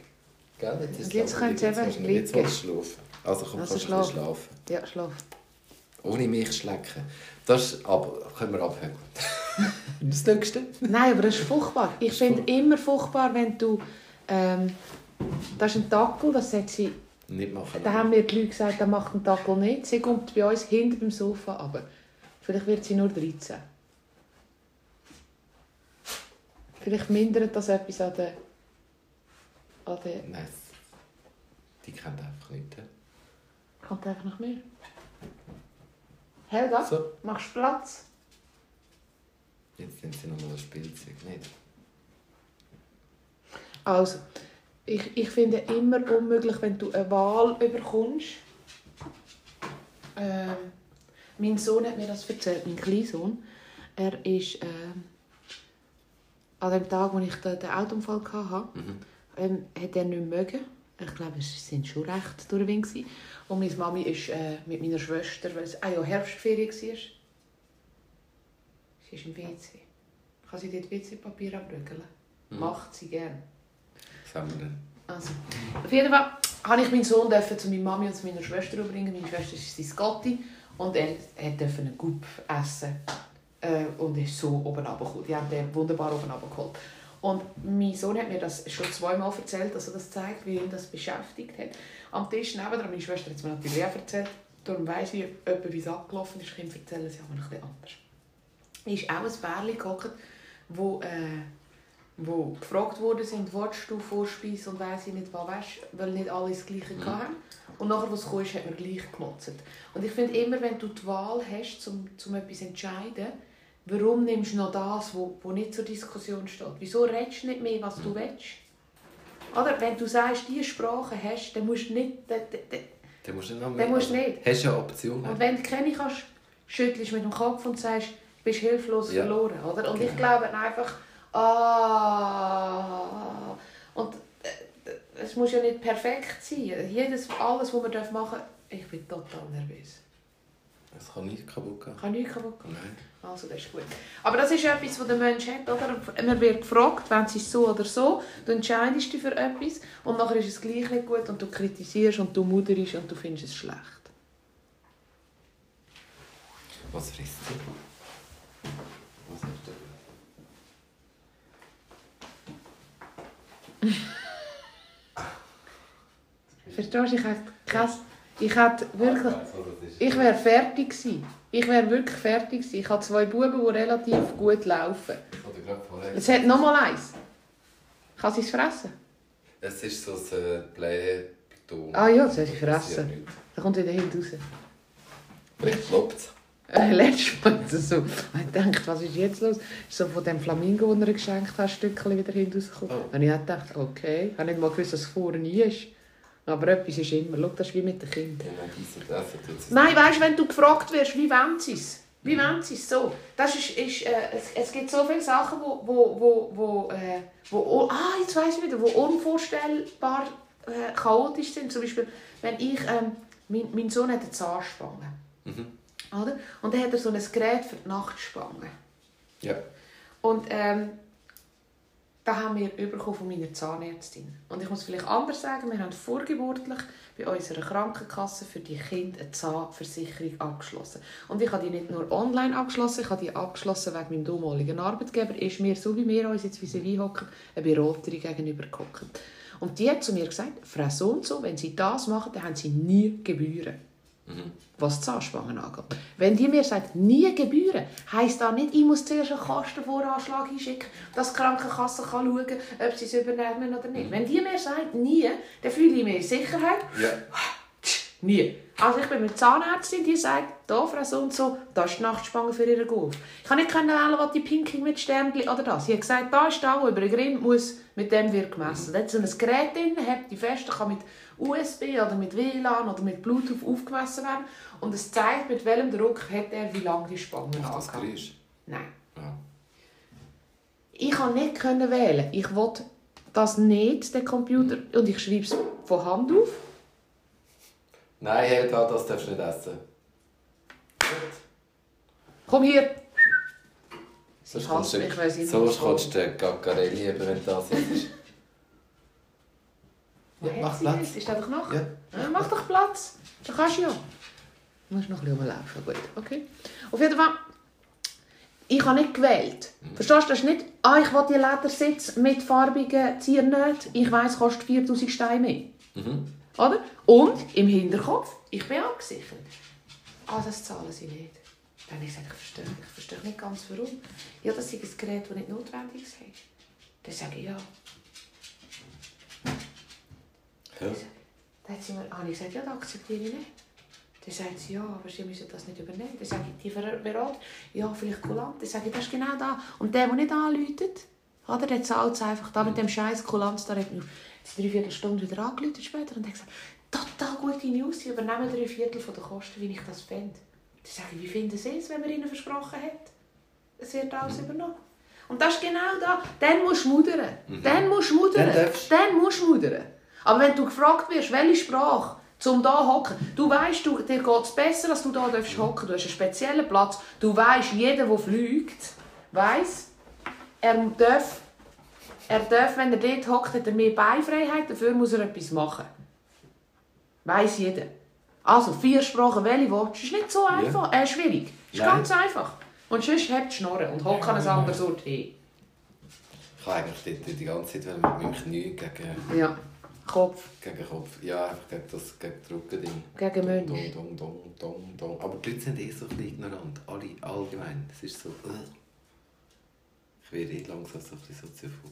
Gell? Jetzt, ist es Und jetzt langweilig. könnte sie Jetzt eben du- Jetzt liegen. willst du schlafen. Also komm, Also kannst du ein bisschen schlaf. schlafen. Ja, schlaf. Ohne mich schlecken. Das ist, können wir abhören. das nächste? Nein, aber das ist furchtbar. Ich finde immer furchtbar, wenn du... Ähm, das ist ein Dackel, das hat sie... Nicht machen. Da haben mir die Leute gesagt, der macht einen Dackel nicht. Sie kommt bei uns hinter dem Sofa aber Vielleicht wird sie nur 13. Vielleicht mindert das etwas an der... An der... Nein, die kennt einfach nicht. Kommt einfach noch mehr. Helga, So, machst du Platz? jetzt sind sie nochmal das Spielzeug. Nicht? Also, ich, ich finde immer unmöglich, wenn du eine Wahl überkommst. Ähm, mein Sohn hat mir das erzählt, mein Kleinsohn. Er ist ähm, an dem Tag, wo ich den, den Autounfall hatte, Mhm. ähm, hat er nicht mögen. Ich glaube, es sind schon recht durch den Wind. Und meine Mami ist äh, mit meiner Schwester, weil es ah ja, Herbstferien war. Sie ist im WC. Kann sie dort WC-Papier abrügeln? Mhm. Macht sie gerne. Denn? Also, auf jeden Fall habe ich meinen Sohn dürfen zu meiner Mami und zu meiner Schwester bringen. Meine Schwester ist sein Gotti und er, durfte einen Gup essen. äh, und ist so oben runtergekommen. Die haben den wunderbar oben runtergeholt. Und mein Sohn hat mir das schon zweimal erzählt, er das zeigt, wie ihn das beschäftigt hat. Am Tisch nebenan, meine Schwester hat es mir natürlich auch erzählt, darum weiss ich etwa, wie es abgelaufen ist. Kinder erzählen es aber ein bisschen anders. ist auch ein Bärli gehockt, wo, äh, wo gefragt worden sind, willst du Vorspeise und weiss ich nicht was, weißt, weil nicht alle das Gleiche Mhm. hatten. Und nachher, was kam, hat man gleich gemotzt. Und ich finde immer, wenn du die Wahl hast, um, um etwas zu entscheiden, warum nimmst du noch das, wo, wo nicht zur Diskussion steht? Wieso redest du nicht mehr, was du willst? Oder wenn du sagst, diese Sprache hast, dann musst du nicht... Dann, dann, Den musst du nicht noch Den musst du nicht. Hast ja Optionen. und wenn du keine kannst, schüttelst du mit dem Kopf und sagst, du bist hilflos Ja. verloren. Oder? Und ich Genau. glaube einfach, ah... Und äh, es muss ja nicht perfekt sein. Jedes, alles, was wir machen dürfen, ich bin total nervös. Es kann nicht kaputt gehen. Kann nichts kaputt gehen. Nein. Also, das ist gut. Aber das ist etwas, was der Mensch hat. Oder? Man wird gefragt, wenn es ist so oder so, du entscheidest dich für etwas und nachher ist es gleich nicht gut und du kritisierst und du muderst und du findest es schlecht. Was frisst du? Was hast du? Verstehst du? Ich hätte, kein, ich hätte wirklich... Ich wäre fertig gewesen. Ich wäre wirklich fertig gewesen. Ich habe zwei Buben, die relativ gut laufen. Es hat noch mal eins. Kann sie es fressen? Es ist so ein äh, Bleibeton. Ah ja, das soll sie fressen. Da kommt wieder hinten raus. Vielleicht klopft es. Äh, letztes Mal so, ich dachte, was ist jetzt los? Ist so von dem Flamingo, den er geschenkt hat, ein Stückchen wieder hinten rausgekommen. Oh. Und ich habe gedacht, okay, ich habe nicht mal gewusst, dass es vorne nie ist. Aber etwas ist immer. Schau, das ist wie mit den Kindern. Es. Nein, weißt du, wenn du gefragt wirst, wie wollen sie es? Wie wollen sie es so? Das ist, ist, äh, es, es gibt so viele Sachen, wo, wo, wo, wo, äh, wo ah, jetzt weiss ich wieder, wo unvorstellbar äh, chaotisch sind. Zum Beispiel, wenn ich, ähm, mein, mein Sohn hat eine Zahnspange. Mhm. Oder? Und dann hat er so ein Gerät für die Nachtspange. Ja. Und ähm, da haben wir bekommen von meiner Zahnärztin. Und ich muss vielleicht anders sagen, wir haben vorgeburtlich bei unserer Krankenkasse für die Kinder eine Zahnversicherung abgeschlossen. Und ich habe die nicht nur online abgeschlossen, ich habe die abgeschlossen wegen meinem damaligen Arbeitgeber. Ist mir, so wie wir uns jetzt vis-à-vis hocken, eine Beraterin gegenüber gehockt. Und die hat zu mir gesagt, Frau so und so, wenn Sie das machen, dann haben Sie nie Gebühren Mhm. was die Zahnspangen angeht. Wenn die mir sagt, nie Gebühren, heisst das nicht, ich muss zuerst einen Kostenvoranschlag einschicken, dass die Krankenkasse kann schauen kann, ob sie es übernehmen oder nicht. Wenn die mir sagt, nie, dann fühle ich in Sicherheit. Ja. Nie. Also ich bin mit Zahnärztin, die sagt, da Frau so und so, da ist die Nachtspange für ihren Golf. Ich kann nicht wählen, was die Pinky mit Sternchen oder das. Sie hat gesagt, da ist da, wo über den Grind muss, mit dem wird gemessen. Da hat so ein Gerät drin, hat die fest, kann mit USB oder mit WLAN oder mit Bluetooth aufgemessen werden. Und es zeigt, mit welchem Druck hat er, wie lange die Spange Macht das. Geräusch? Nein. Ja. Ich kann nicht können wählen. Ich will das nicht, den Computer, und ich schreibe es von Hand auf. Nein, Helga, das darfst du nicht essen. Gut. Komm hier! Kommst du- mich, sie nicht kommst du den Gaccarelli wenn das ist. Ja, mach Platz. Ist das doch noch? Ja. Ja, mach doch Platz. Da kannst du ja. Du musst noch ein bisschen rumlaufen. Gut, okay. Auf jeden Fall, ich habe nicht gewählt. Verstehst du? Das ist nicht, ah, ich will die Ledersitz mit farbigen Ziernähten. Ich weiss, kostet 4000 Steine mehr. Mhm. Oder? Und im Hinterkopf, ich bin abgesichert. Ah, das zahlen sie nicht. Dann habe ich gesagt, ich verstehe, ich verstehe nicht ganz warum. Ja, das ist ein Gerät, das nicht notwendig ist. Dann sage ich ja. Ja. Dann hat sie mir, habe ich gesagt, ja, das akzeptiere ich nicht. Dann sagt sie, ja, aber sie müssen das nicht übernehmen. Dann sage ich, die Berater, ja, vielleicht Kulant. Dann sage ich, das ist genau da. Und der, der nicht anläutet, oder, der zahlt es einfach. Da mit dem scheiß Kulanz, da hat jetzt drei Viertelstunde wieder angeläutet später und hat gesagt, total gute News, sie übernehmen drei Viertel von der Kosten, wie ich das fände. Dann sage ich, wie finden Sie es, wenn man ihnen versprochen hat? Es wird alles übernommen. Und das ist genau da. Dann musst du mudern. Dann musst du mudern. Dann darfst- Dann musst du mudern. Aber wenn du gefragt wirst, welche Sprache, zum da hocken, du weißt, du, dir geht es besser, dass du da darfst hocken. Du hast einen speziellen Platz. Du weißt, jeder, der fliegt, weiß, er darf, er darf, wenn er dort hockt, hat er mehr Beinfreiheit. Dafür muss er etwas machen. Weiß jeder. Also vier Sprachen, welche willst? Ist nicht so einfach, äh, schwierig. Ist Nein. ganz einfach. Und sonst habt die Schnorren und hockt an ein anderes Ort hin. Ich habe eigentlich dort die ganze Zeit mit meinem Knie gegen, Ja. Kopf. gegen Kopf, ja, einfach gegen das gegen das Rückending. Gegen Mönch. Dong, dong, dong, dong, dong. Aber die Leute sind eh so ein bisschen ignorant. Alle allgemein. Es ist so. Äh. Ich werde eh langsam so ein bisschen soziophob.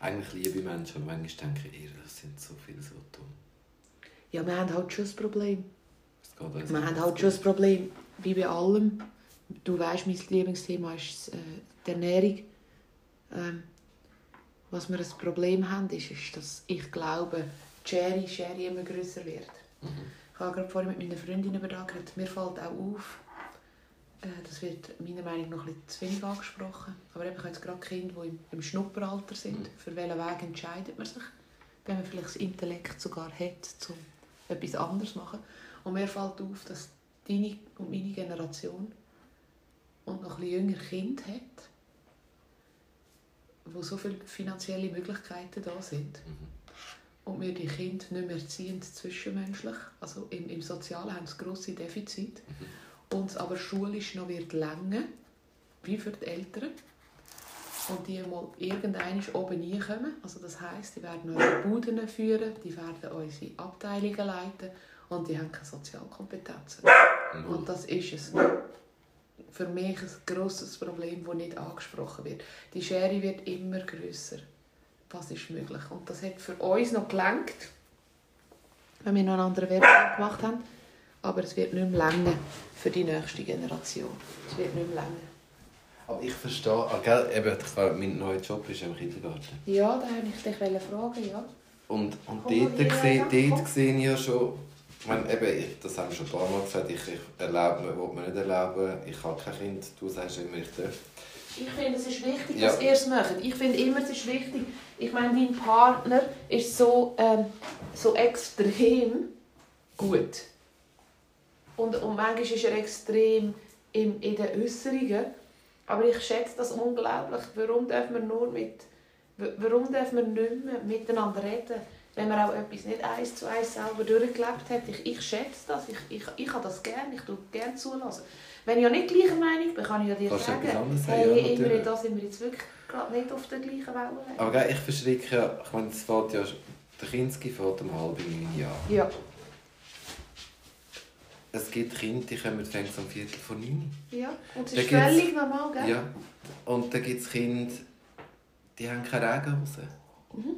Eigentlich liebe Menschen, aber manchmal denke ich, ihr sind so viele so dumm. Ja, wir haben halt schon das Problem. Es geht uns Wir haben halt schon das Problem, wie bei allem. Du weißt, mein Lieblingsthema ist äh, die Ernährung. Ähm, was wir ein Problem haben, ist, ist, dass ich glaube, Schere, Schere immer grösser wird. Mhm. Ich habe gerade vorhin mit meiner Freundin über das geredet. Mir fällt auch auf, äh, das wird meiner Meinung nach ein zu wenig angesprochen. Aber eben, ich habe jetzt gerade Kinder, die im, im Schnupperalter sind. Mhm. Für welchen Weg entscheidet man sich? Wenn man vielleicht das Intellekt sogar hat, um etwas anderes zu machen. Und mir fällt auf, dass deine und meine Generation und noch ein bisschen jünger Kind hat, wo so viele finanzielle Möglichkeiten da sind. Mhm. Und wir die Kinder nicht mehr erziehen zwischenmenschlich. Also im, im Sozialen haben sie grosse Defizite. Und es aber schulisch noch wird länger, wie für die Eltern. Und die mal irgendwann oben reinkommen. Also das heisst, die werden unsere Buden führen, die werden unsere Abteilungen leiten und die haben keine Sozialkompetenzen. Null. Und das ist es. Für mich ein grosses Problem, das nicht angesprochen wird. Die Schere wird immer grösser. Was ist möglich? Und das hat für uns noch gelangt, wenn wir noch einen anderen Wettbewerb gemacht haben. Aber es wird nicht mehr länger für die nächste Generation. Es wird nicht mehr länger. Aber ich verstehe, ah, gell, eben, mein neuer Job ist im Kindergarten. Ja, da wollte ich dich fragen, ja. Und, und Komm dort, sehe, dort sehe ich ja schon, ich meine, eben, ich, das haben wir schon ein paar Mal gesagt, ich, ich erlaube mir, will mir nicht erlauben, ich habe kein Kind, du sagst immer, ich darf. Ich finde, es ist wichtig, Ja. dass ihr es macht. Ich finde immer, es ist wichtig. Ich meine, dein Partner ist so, ähm, so extrem gut. Und, und manchmal ist er extrem in, in den Äußerungen. Aber ich schätze das unglaublich. Warum dürfen wir nur mit, warum dürfen wir nicht mehr miteinander reden, wenn man auch etwas nicht eins zu eins selber durchgelebt hat? Ich, ich schätze das. Ich, ich, ich habe das gerne. Ich tue gerne zulassen. Wenn ich ja nicht gleicher Meinung bin, kann ich ja dir Kannst sagen, hey, Ja, Imre, da sind wir jetzt wirklich gerade nicht auf der gleichen Welle. Aber gell, ich verschrecke ja, ich meine, es fällt ja, der Kinski fällt um halb neun an. Ja. Es gibt Kinder, die kommen fängt um Viertel vor neun. ja. Und es Da ist gibt's- völlig normal, gell? Ja. Und dann gibt es Kinder, die haben keine Regenhose. Mhm.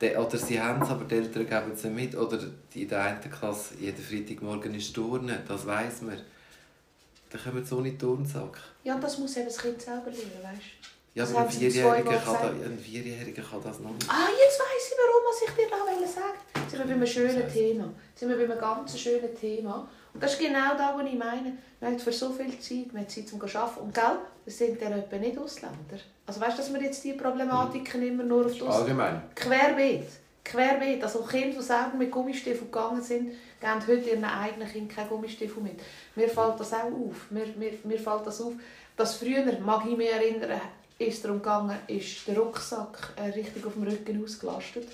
Oder sie haben es, aber die Eltern geben es mit. Oder die in der einen Klasse, jeden Freitagmorgen ist Turnen, das weiss man. Dann kommen sie ohne Turnsack. Ja, das muss eben das Kind selber lernen, weißt du? Ja, aber ein Vierjähriger kann, da, ein Vierjähriger kann das noch nicht. Ah, jetzt weiss ich, warum was ich dir da wollte sagen Jetzt sind wir bei einem schönen? Thema. Sind wir bei einem ganz schönen Thema. Und das ist genau das, was ich meine. Man hat für so viel Zeit, man hat Zeit zum Arbeiten. Und gell, das sind dann etwa nicht Ausländer. Also weißt du, dass wir jetzt diese Problematiken immer nur auf Ausländer... Allgemein. Querbeet. Querbeet. Also Kinder, die selber mit Gummistiefeln gegangen sind, geben heute ihren eigenen Kindern keine Gummistiefel mit. Mir fällt das auch auf. Mir, mir, mir fällt das auf, dass früher, mag ich mich erinnern, ist darum gegangen, ist der Rucksack äh, richtig auf dem Rücken ausgelastet.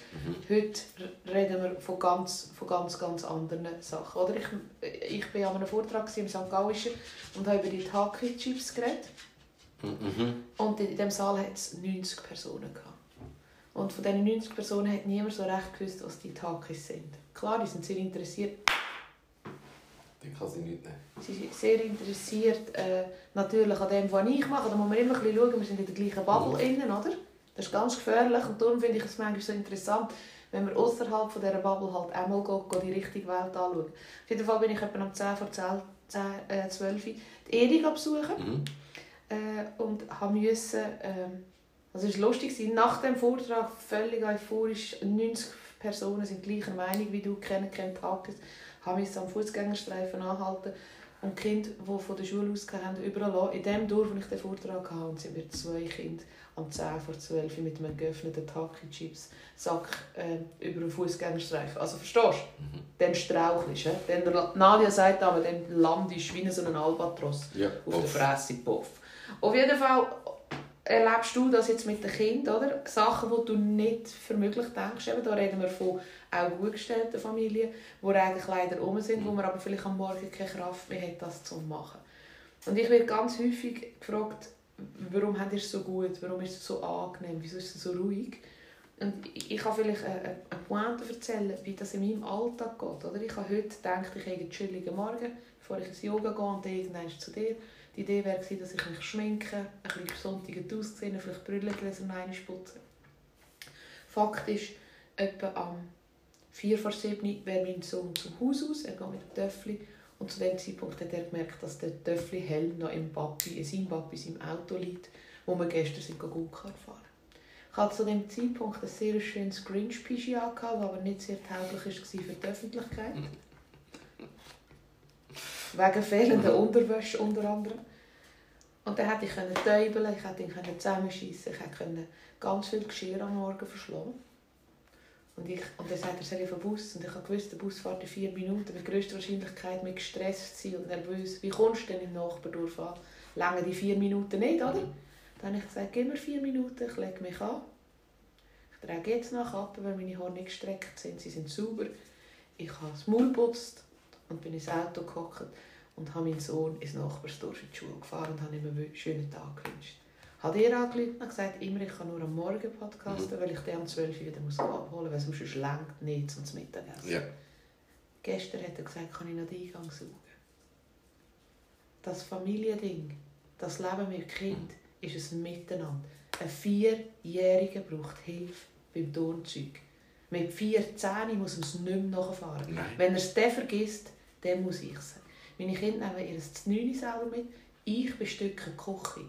Heute r- reden wir von ganz, von ganz, ganz anderen Sachen. Oder ich, ich war an einem Vortrag im St. Gallischen und habe über die Taki-Chips geredet. Mhm. Und in diesem Saal hat es 90 Personen. Gehabt. Und von diesen 90 Personen hat niemand so recht gewusst, was die Takis sind. Klar, die sind sehr interessiert. Dann kann sie nicht nehmen. Sie sind sehr interessiert äh, natürlich an dem, was ich mache. Da muss man immer ein bisschen schauen, wir sind in der gleichen Bubble innen, oder? Das ist ganz gefährlich und darum finde ich es manchmal so interessant, wenn man außerhalb von dieser Bubble halt einmal geht die richtige Welt anschauen. Auf jeden Fall bin ich etwa um 10 vor 10, 10, äh, 12 Uhr die Erik besuchen Mhm. Äh, und haben müssen, ähm, also es war lustig, nach dem Vortrag völlig euphorisch, 90 Personen sind gleicher Meinung wie du, kennen keinen Tages, haben uns am Fußgängerstreifen anhalten und die Kinder, die von der Schule ausgehen haben, überall. In dem Dorf, wo ich den Vortrag hatte, und sind wir zwei Kinder am 10 vor 12 Uhr mit einem geöffneten Taki-Chips-Sack äh, über den Fußgängerstreifen. Also verstehst du? Mhm. Dann strauchelst du. Dann der Nadia sagt aber, dann landest du wie so ein Albatros Ja. auf der Off. Fresse, Puff. Auf jeden Fall erlebst du das jetzt mit den Kindern, oder? Sachen, die du nicht für möglich denkst. Eben, da reden wir von auch gut gestellten Familien, die eigentlich leider um sind, wo man aber vielleicht am Morgen keine Kraft mehr hat, das zu machen. Und ich werde ganz häufig gefragt, warum habt ihr es so gut, warum ist es so angenehm, wieso ist es so ruhig? Und ich kann vielleicht eine, Pointe erzählen, wie das in meinem Alltag geht. Oder? Ich habe heute gedacht, ich habe einen chilligen Morgen, bevor ich ins Yoga gehe und dann zu dir. Die Idee wäre dass ich mich schminke, ein bisschen besonntig aussehen, vielleicht Brillengläser noch einmal putzen. Fakt ist, etwa am 4 vor 7 wäre mein Sohn zum Haus aus, er geht mit dem Töffel und zu dem Zeitpunkt hat er gemerkt, dass der Töffel hell noch im Papi, in seinem Papi, in seinem Auto liegt, wo wir gestern sind Go-Kart fahren. Ich hatte zu dem Zeitpunkt ein sehr schönes Grinch-Pischi das aber nicht sehr tauglich war für die Öffentlichkeit. Wegen fehlender Unterwäsche unter anderem. Und dann konnte ich täubeln, ich konnte ihn zusammenschiessen, ich konnte ganz viel Geschirr am Morgen verschlagen. Und, ich, und dann sagt er, soll ich vom Bus? Und ich habe gewusst, der Bus fährt in vier Minuten, mit größter Wahrscheinlichkeit mit gestresst sein und nervös. Wie kommst du denn im Nachbardorf an? Lange die vier Minuten nicht, oder? Dann habe ich gesagt, gib mir vier Minuten, ich lege mich an. Ich trage jetzt nach ab, weil meine Haare nicht gestreckt sind, sie sind sauber. Ich habe das Maul geputzt und bin ins Auto gehockt und habe meinen Sohn ins Nachbarsdorf in die Schule gefahren und habe ihm einen schönen Tag gewünscht hat er angerufen und gesagt, immer, ich kann nur am Morgen podcasten, mhm. weil ich den um 12 Uhr wieder muss abholen muss, weil sonst lenkt nicht zum Mittagessen. Ja. Gestern hat er gesagt, kann ich noch den Eingang suchen. Das Familiending, das Leben mit Kind, mhm. ist ein Miteinander. Ein Vierjähriger braucht Hilfe beim Turnzeug. Mit 14 muss er es nicht mehr nachfahren. Nein. Wenn er es dann vergisst, dann muss ich es. Meine Kinder nehmen ihr 9 selber mit. Ich bestücke die Küche.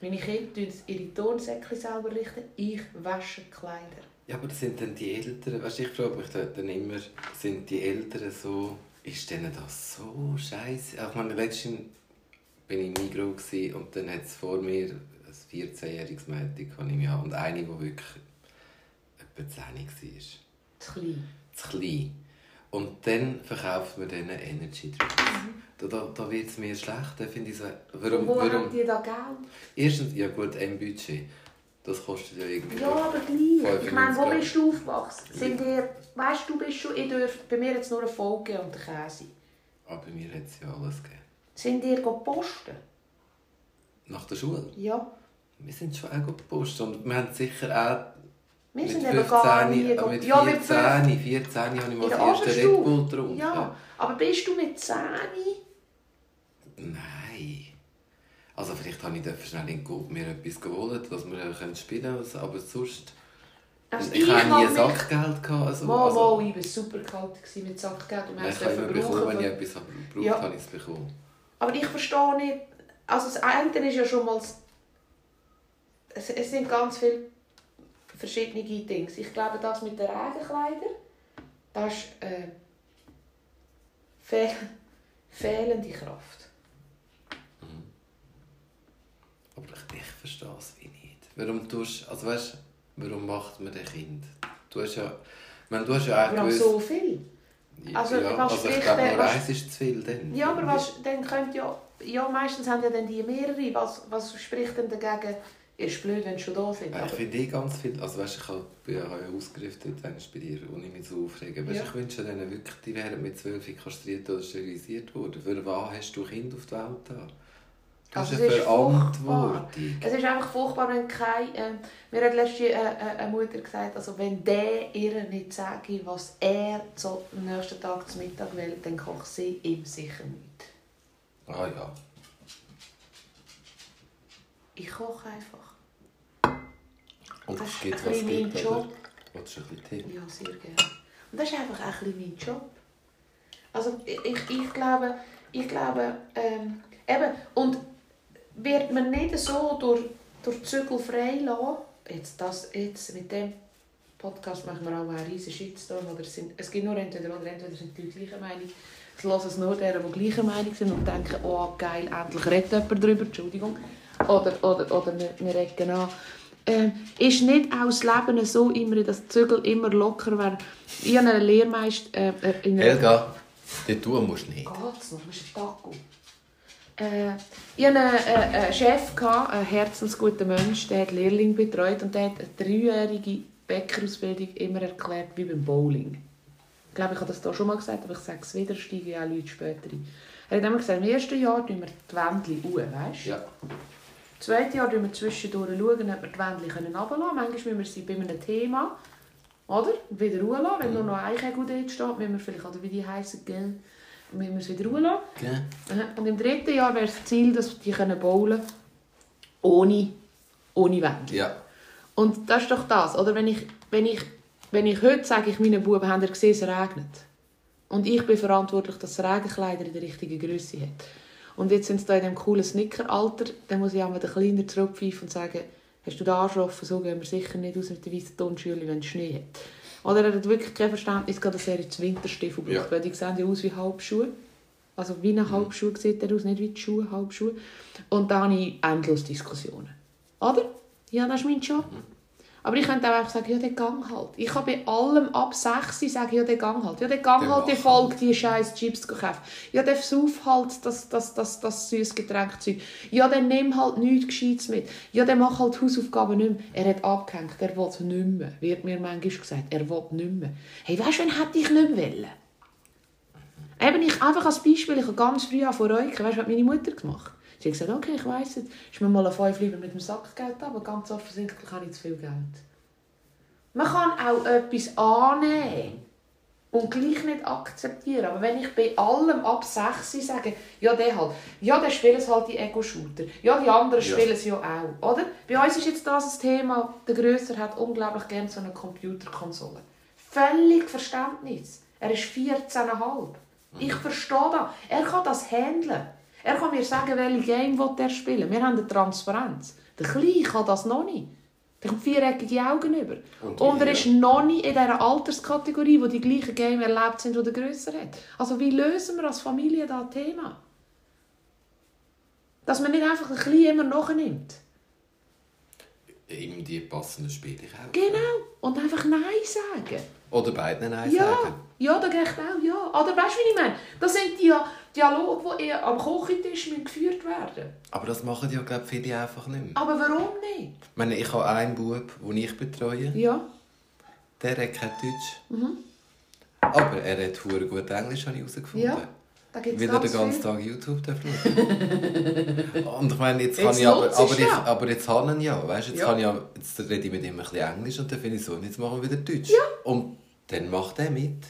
Meine Kinder richten ihre Turnsäcke selber richten, ich wasche Kleider. Ja, aber das sind dann die Eltern, weißt, ich frage mich dann immer, sind die Eltern so, ist denen das so scheiße? Ich meine, letztens bin ich im Migro und dann hat es vor mir ein 14-jähriges Mädchen und eine, die wirklich etwa 10 war. Zu klein. Zu klein. Und dann verkauft man diesen Energy Drinks. Mhm. Da, da, da wird es mir schlecht. Da finde ich so, warum, wo warum, habt ihr da Geld? Erstens, ja gut, ein Budget. Das kostet ja irgendwie. Ja, aber gleich. Ich meine, wo bist du aufgewachsen? Sind ihr, weißt du, bist schon, ich darf bei mir jetzt nur eine Folge und Käse. Aber bei mir hat es ja alles gegeben. Sind ihr posten? Nach der Schule? Ja. Wir sind schon auch gepostet und wir haben sicher auch wir sind eben gar nie... Mit 14, ja, mit 14, 14 habe ich mal das erste Red Bull getrunken. Ja, aber bist du mit 10? Nein. Also vielleicht habe ich schnell in Coop mir etwas geholt, dass wir spielen können, aber sonst... Also ich, ich hatte nie Sackgeld. Gehabt, also, wow, also, ich war super kalt mit Sackgeld. Und ich habe es bekommen, wenn ich etwas brauche, ja. habe ich es bekommen. Aber ich verstehe nicht... Also das eine ist ja schon mal... Es, es sind ganz viele verschiedene Dinge. Ich glaube, das mit den Regenkleidern, das ist äh, fehl fehlende Kraft. Mhm. Aber ich, ich verstehe es wie nicht. Warum tust also weißt, warum macht man ein Kind? Du hast ja, meine, du hast ja auch gewusst, so viel? Also, ja, was also ich glaube, nur eins ist zu viel. Dann. Ja, aber was, dann könnt ja, ja, meistens haben ja dann die mehrere. Was, was spricht denn dagegen, ist blöd, wenn sie schon da sind. Ja, ich finde eh ganz viel, also weißt, ich habe ja ausgeriftet bei dir, ohne mich zu aufregen. Weißt, ja. Ich wünsche denen wirklich, die wären mit 12 kastriert oder sterilisiert worden. Für was hast du Kind auf die Welt da? Du also hast eine Verantwortung. Es ist einfach furchtbar, wenn kein... Äh, mir hat letztens äh, äh, eine Mutter gesagt, also wenn der ihr nicht sagt, was er so am nächsten Tag zum Mittag will, dann kocht sie ihm sicher nicht. Ah ja. Ich koche einfach. Und das es gibt was mein Job. Willst du ein bisschen? Ja, sehr gerne. Und das ist einfach ein bisschen mein Job. Also ich, ich glaube, ich glaube ähm, eben, und wird man nicht so durch, durch Zügel frei lassen, jetzt, das, jetzt mit dem Podcast machen wir auch einen riesen Shitstorm, oder es, sind, es gibt nur entweder oder entweder sind die Leute gleicher Meinung, ich höre es nur deren, die gleicher Meinung sind und denken, oh geil, endlich redet jemand darüber, Entschuldigung, oder, oder, oder wir, wir regen an äh, ist nicht auch das Leben so immer, dass die Zügel immer locker wären. Ich habe einen Lehrmeister... Äh, äh in Helga, die tun musst du nicht. Geht's noch? Du bist ein Taco. Äh, ich hatte einen, äh, einen Chef, einen herzensguten Mensch, der hat Lehrling betreut und der hat eine dreijährige Bäckerausbildung immer erklärt wie beim Bowling. Ich glaube, ich habe das hier schon mal gesagt, aber ich sage es wieder, steigen ja auch Leute später ein. Er hat immer gesagt, im ersten Jahr tun wir die Wände uhr, weißt du? Ja. Im zweiten Jahr schauen wir zwischendurch, schauen, ob wir die Wände runterlassen können. Manchmal müssen wir sie bei einem Thema, oder? Wieder ruhen lassen. Wenn nur noch ein Kegel dort steht, müssen wir vielleicht, oder wie die heissen, gell? müssen wir es wieder ruhen lassen. Gell? Und im dritten Jahr wäre das Ziel, dass die können bowlen ohne, ohne Wände. Ja. Und das ist doch das, oder? Wenn ich, wenn ich, wenn ich heute sage, ich meinen Buben, ihr gesehen, es regnet. Und ich bin verantwortlich, dass das Regenkleider in der richtigen Größe hat. Und jetzt sind sie da in diesem coolen Snickeralter, dann muss ich einmal den Kleinen zurückpfeifen und sagen, hast du den Arsch offen, so gehen wir sicher nicht aus mit den weißen Tonschülen, wenn es Schnee hat. Oder er hat wirklich kein Verständnis, dass er jetzt Winterstiefel braucht, Ja. weil die sehen ja aus wie Halbschuhe. Also wie ein Halbschuh sieht er aus, nicht wie die Schuhe, Halbschuhe. Und da habe ich endlos Diskussionen. Oder? Ja, das ist mein Job. Aber ich könnte auch einfach sagen, ja, der Gang halt. Ich kann bei allem ab 6 sagen, ja, der Gang halt. Ja, der Gang halt, der macht folgt die scheiß Chips zu kaufen. Ja, der sauf halt das, das, das, das süßes Getränkzeug. Ja, der nimm halt nichts Gescheites mit. Ja, der macht halt Hausaufgaben nicht mehr. Er hat abgehängt, er will nicht mehr. Wird mir manchmal gesagt, er will nicht mehr. Hey, weißt du, wen hätte ich nicht wollen? Eben, ich, einfach als Beispiel, ich habe ganz früh von Räuchen, weißt du, was hat meine Mutter gemacht? Sie hat gesagt, okay, ich weiss es, ist mir mal ein 5 lieber mit dem Sackgeld, aber ganz offensichtlich habe ich zu viel Geld. Man kann auch etwas annehmen und gleich nicht akzeptieren. Aber wenn ich bei allem ab 6 sage, ja, der halt, ja, der spielt es halt die Ego-Shooter, ja, die anderen Ja. spielen es ja auch, oder? Bei uns ist jetzt das ein Thema, der Grösser hat unglaublich gerne so eine Computerkonsole. Völlig Verständnis. Er ist 14,5. Ich verstehe das. Er kann das handeln. Er kann mir sagen, welche Game er spielen Wir haben eine Transparenz. Der Kleine kann das noch nicht. Der kommt viereckige Augen über. Und Und, er ist noch nicht in dieser Alterskategorie, wo die gleichen Game erlebt sind, die der grösser hat. Also wie lösen wir als Familie das Thema? Dass man nicht einfach ein bisschen immer nachnimmt. Ihm die passenden Spiele kaufen. Genau. Und einfach Nein sagen. Oder beiden Nein Ja, sagen. ja, da geht auch, ja. Oder weißt du, wie ich meine? Das sind die Dialoge, die eher am Kochentisch geführt werden Aber das machen ja, glaube viele einfach nicht mehr. Aber warum nicht? Ich meine, ich habe einen Bub, den ich betreue. Ja. Der hat kein Deutsch. Mhm. Aber er hat gut Englisch, habe ich herausgefunden. Ja, da gibt es Weil er ganz den ganzen viel. Tag YouTube schauen. Und ich meine, jetzt, Jetzt kann ich aber, aber, es ich, ja. aber jetzt habe ich ja, weißt, jetzt, Ja. Kann ich ja, jetzt rede ich mit ihm ein bisschen Englisch und dann finde ich so, und jetzt machen wir wieder Deutsch. Und dann macht er mit.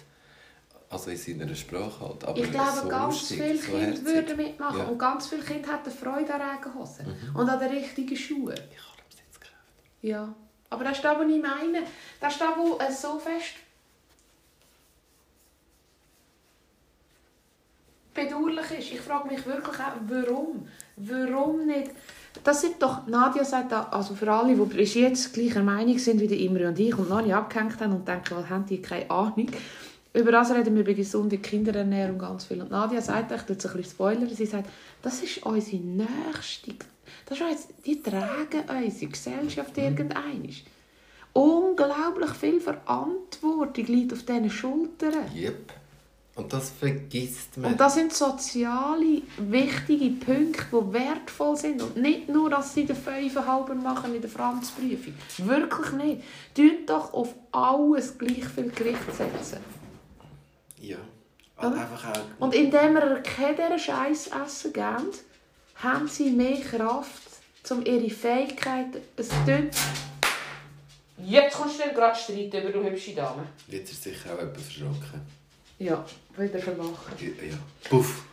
Also in seiner Sprache halt. Aber Ich glaube, so ganz lustig, viele so Kinder herzig. würden mitmachen. Ja. Mhm. Und ganz viele Kinder hätten Freude an Regenhosen. Und an den richtigen Schuhen. Ich habe ihm jetzt gekauft. Ja. Aber das ist das, was ich meine. Das ist das, wo es so fest bedauerlich ist. Ich frage mich wirklich auch, warum? Warum nicht? Das sind doch, Nadja sagt da, also für alle, die bis jetzt gleicher Meinung sind wie Imre und ich und noch nicht abgehängt haben und denken, was haben die keine Ahnung. Über das reden wir bei gesunder Kinderernährung ganz viel. Und Nadja sagt, ich tue jetzt ein bisschen Spoiler, sie sagt, das ist unsere nächste, das ist uns, die tragen unsere Gesellschaft irgendeinisch. Unglaublich viel Verantwortung liegt auf diesen Schultern. Yep. Und das vergisst man. Und das sind soziale, wichtige Punkte, die wertvoll sind. Und nicht nur, dass sie den Fünfenhalber machen in der Franzprüfung. Wirklich nicht. Tut doch auf alles gleich viel Gewicht setzen. ja. Aber einfach auch... Und indem wir keine dieser Scheiß essen geben, haben sie mehr Kraft, um ihre Fähigkeiten... Es tut... Jetzt kommst du gerade streiten über du hübsche Dame. Jetzt ist sicher auch jemand verschrocken. Ja, wieder vermachen. Ja. ja. Puff.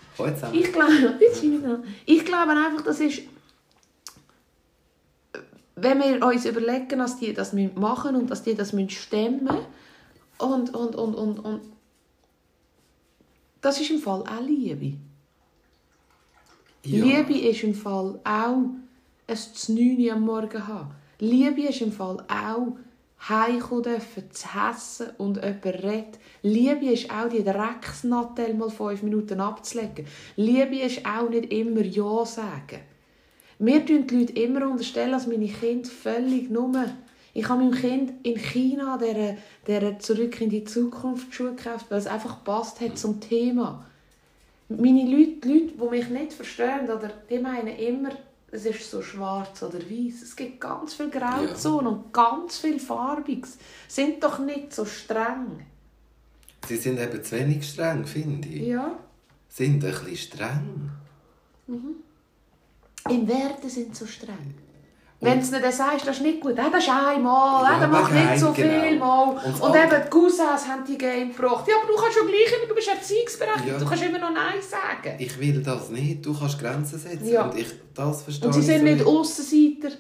Ich glaube, ich glaube einfach, das ist, wenn wir uns überlegen, dass die das machen müssen und dass die das stemmen müssen und, und, und, und, und das ist im Fall auch Liebe. ja. Liebe ist im Fall auch ein zu 9 Uhr am Morgen haben. Liebe ist im Fall auch heimkommen dürfen, zu hassen und jemand redet. Liebe ist auch die Drecksnattel mal fünf Minuten abzulegen. Liebe ist auch nicht immer Ja sagen. Mir tun die Leute immer unterstellen, dass meine Kinder völlig nur... Ich habe meinem Kind in China der, der «Zurück in die Zukunft» Schuhe gekauft, weil es einfach passt hat zum Thema. Meine Leute, die Leute, die mich nicht verstehen, oder, die meinen immer, es ist so schwarz oder weiß. Es gibt ganz viel Grauzonen und ganz viel Farbiges. Sind doch nicht so streng. sie sind eben zu wenig streng, finde ich. Ja. Sind ein bisschen streng. Im Werden sind sie so streng. Wenn du nicht sagst, das ist nicht gut, ah, das ist einmal, ah, das macht nicht so genau. viel mal. Und Und, eben die Cousins haben die Game gebracht. Ja, aber du kannst schon gleich immer, du bist erziehungsberechtigt, Ja. du kannst immer noch Nein sagen. Ich will das nicht. Du kannst Grenzen setzen. Ja. Und ich, das verstehe Und sie sind so nicht Aussenseiter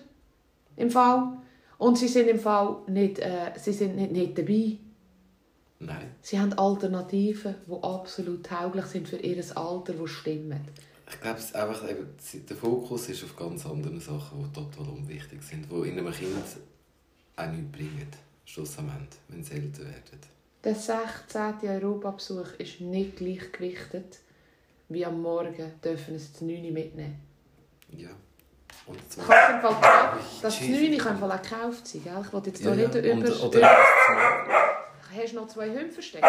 im Fall. Und sie sind im Fall nicht, äh, sie sind nicht, nicht dabei. Nein. Sie haben Alternativen, die absolut tauglich sind für ihr Alter, die stimmen. Ich glaube, es ist einfach eben, der Fokus ist auf ganz anderen Sachen, die total unwichtig sind, die in einem Kind auch nichts bringen, schlussendlich, wenn sie älter werden. Der 16. Europabesuch ist nicht gleichgewichtet wie am Morgen dürfen es zu 9 Uhr mitnehmen. Ja. Und Ich zum habe im Fall das 9 Uhr kann auch gekauft sein. Gell? Ich wollte jetzt ja, hier nicht ja. über... Und, oder über was hast du noch zwei Hunde versteckt?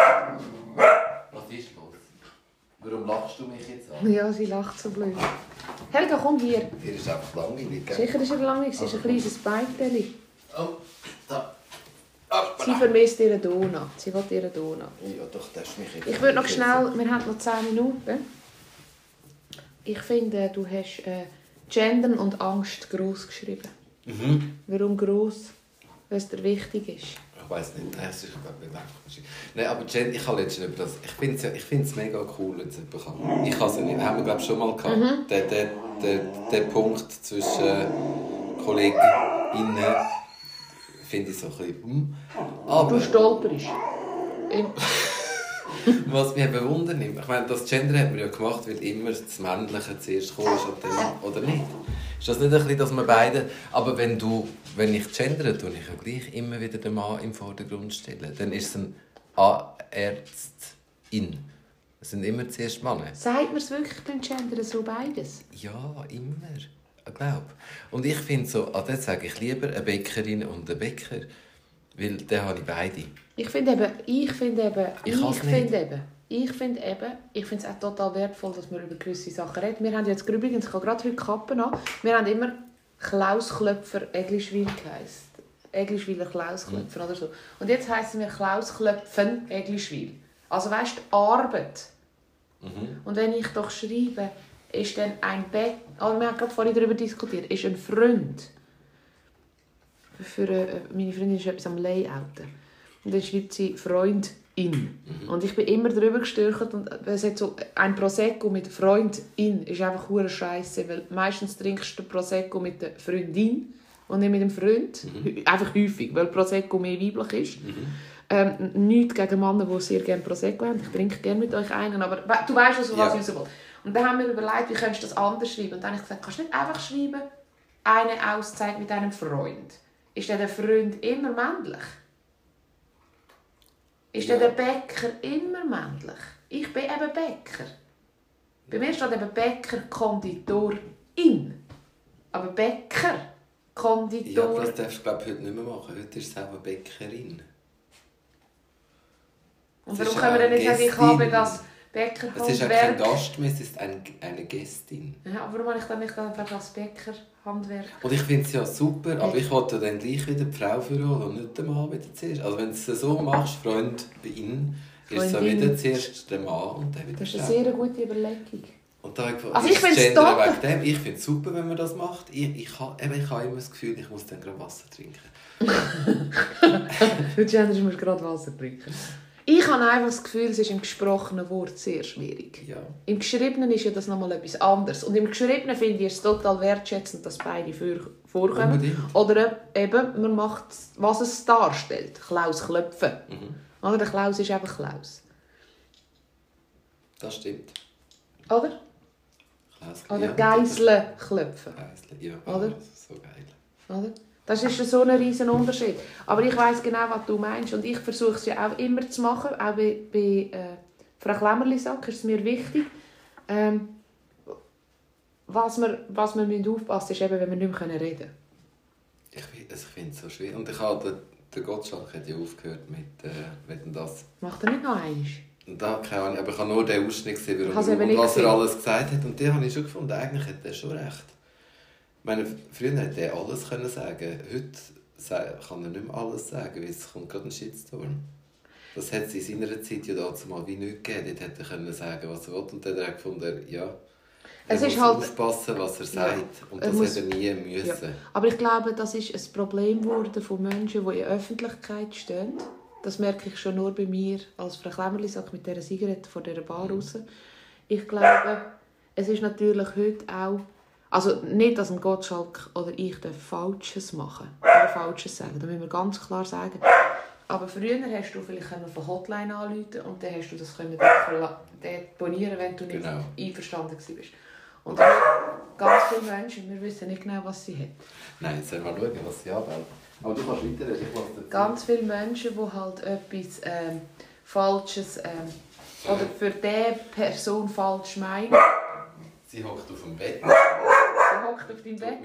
ist los? Warum lachst du mich jetzt an? Ja, sie lacht so blöd. Helga, komm hier. Dir ist einfach langweilig, gell? Sicher ist er langweilig, sie ist ein kleines Beiteli. Oh, da. Sie vermisst ihren Donut. Sie will ihren Donut. Ja, doch, das ist mich jetzt... Ich würde noch schnell, wir haben noch 10 Minuten. Ich finde, du hast äh, Gendern und Angst gross geschrieben. Mhm. Warum gross? Weil es dir wichtig ist. Ich weiß nicht, nein, ist glaube ich einfach. Nein, aber Jen, ich habe letztens über das. Ich finde es ja, ich find's mega cool, wenn es jemand kann. Ich habe es ja nicht, haben wir glaube ich schon mal gehabt. Mhm. Der, der, der, der Punkt zwischen KollegInnen finde ich so ein bisschen. Hm. Aber Du stolperst. Was mich bewundert, ich meine, das Gender hat man ja gemacht, weil immer das Männliche zuerst kommt ist und dann, oder nicht? Ist das nicht ein bisschen, dass man beide... Aber wenn du, wenn ich gendere, tue ich ja gleich immer wieder den Mann im Vordergrund stellen. Dann ist es ein Ärztin. Es sind immer zuerst Männer. Sagt man es wirklich beim Gendern so beides? Ja, immer. Ich glaube. Und ich finde so, ah, das sage ich lieber eine Bäckerin und einen Bäcker, weil dann habe ich beide. Ich finde eben, ich finde eben, Ich ich, finde eben, ich finde eben, ich finde es auch total wertvoll, dass wir über gewisse Sachen reden. Wir haben jetzt übrigens, ich habe gerade heute Kappen an, wir haben immer Klaus Klöpfer Eglischwil geheißt. Eglischwiler Klaus Klöpfer oder so. Und jetzt heißen wir Klaus Klöpfen Eglischwil. Also weißt du, Arbeit. Und wenn ich doch schreibe, ist dann ein Bett, also wir haben gerade vorhin darüber diskutiert, ist ein Freund. Für, äh, meine Freundin ist etwas am Layouten. Und dann schreibt sie Freundin. Und ich bin immer drüber gestürcht und es hat so ein Prosecco mit Freundin ist einfach hure Scheiße, weil meistens trinkst du Prosecco mit der Freundin und nicht mit dem Freund. Hü- Einfach häufig, weil Prosecco mehr weiblich ist. Ähm, nichts gegen Männer, die sehr gerne Prosecco haben. Ich trinke gerne mit euch einen, aber du weißt, was Ja. ich will. Und dann haben wir überlegt, wie könntest du das anders schreiben. Und dann habe ich gesagt, kannst du nicht einfach schreiben, eine Auszeit mit einem Freund. Ist denn der Freund immer männlich? Ist Ja. denn der Bäcker immer männlich? Ich bin eben Bäcker. Bei mir steht eben Bäcker, Konditor, in. Aber Bäcker, Ja, Konditor... aber das darfst du glaube ich, heute nicht mehr machen. Heute ist es einfach Bäckerin. Und warum können wir eine dann nicht sagen, ich habe das Es ist ja kein Gast mehr, es ist ein, eine Gästin. Ja, aber warum habe ich dann nicht einfach das Bäckerhandwerk? Und ich finde es ja super, aber ich wollte dann gleich wieder die Frau vorholen und nicht den Mann wieder zuerst. Also wenn du es so machst, Freund ihnen, ist es ja Freundin. wieder zuerst der Mann und dann wieder Das ist eine sehr gute Überlegung. Und da ich Also ist ich dem? Ich finde es super, wenn man das macht. Ich, ich, habe, eben, ich habe immer das Gefühl, ich muss dann gerade Wasser trinken. Für Gender musst du gerade Wasser trinken. Ich habe einfach das Gefühl, es ist im gesprochenen Wort sehr schwierig. Ja. Im Geschriebenen ist ja das nochmal etwas anderes. Und im Geschriebenen finde ich es total wertschätzend, dass beide vor- vorkommen. Unbedingt. Oder eben, man macht, was es darstellt. Klaus Klöpfen. Mhm. Oder der Klaus ist eben Klaus. Das stimmt. Oder? Klaus- Oder ja, Geisle Klöpfen. Geisle, ja. Oder? So geil. Oder? Das ist so ein riesen Unterschied. Aber ich weiß genau, was du meinst. Und ich versuche es ja auch immer zu machen. Auch bei, bei äh, Frau Klemmerli-Sack ist es mir wichtig. Ähm, was wir, was wir müssen aufpassen ist eben, wenn wir nicht mehr reden können. Ich, ich finde es so schwer. Und ich habe, der, Gottschalk hat ja aufgehört mit, äh, mit das. Macht er nicht noch eins? Da keine Ahnung, aber ich habe nur den Ausschnitt gesehen, und was er gesehen. alles gesagt hat. Und den habe ich schon gefunden, eigentlich hat er schon recht. Meine, früher hätte er alles können sagen Heute kann er nicht mehr alles sagen, weil es kommt gerade ein Shitstorm. Das hat es in seiner Zeit ja dazu mal wie nicht gegeben. Dort hätte er können sagen, was er will. Und dann hat er gefunden, ja, er Es muss ist halt- aufpassen, was er sagt. Und er das muss- hat er nie müssen. Ja. Aber ich glaube, das ist ein Problem geworden von Menschen, die in der Öffentlichkeit stehen. Das merke ich schon nur bei mir, als Frau Klemmerli sagt, mit dieser Zigarette vor dieser Bar raus. Ich glaube, es ist natürlich heute auch... Also nicht, dass ein Gottschalk oder ich Falsches machen oder Falsches sagen. Das müssen wir ganz klar sagen. Aber früher hast du vielleicht von Hotline anrufen und dann hast du das können bonieren, wenn du nicht Genau. einverstanden warst. Und heute ganz viele Menschen, wir wissen nicht genau, was sie haben. Nein, jetzt sollen wir schauen, was sie anwählen. Aber du kannst weiterreden, ich lasse. Ganz viele Menschen, die halt etwas ähm, Falsches ähm, oder für diese Person falsch meinen. Sie hockt auf dem Bett. Hockt auf deinem Bett.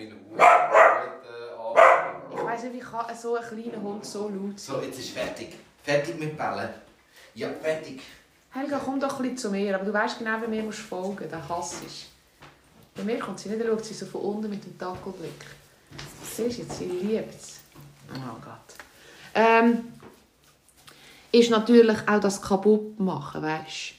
Ich weiss nicht, wie kann so ein kleiner Hund so laut sein. So, jetzt ist fertig. Fertig mit Bällen. Ja, fertig. Helga, komm doch ein bisschen zu mir. Aber du weißt genau, wie mir musst folgen. Der Hass ist. Bei mir kommt sie nicht, dann schaut sie so von unten mit dem Dackelblick. Siehst du jetzt, sie liebt es. Oh Gott. Ähm, ist natürlich auch das kaputt machen, weißt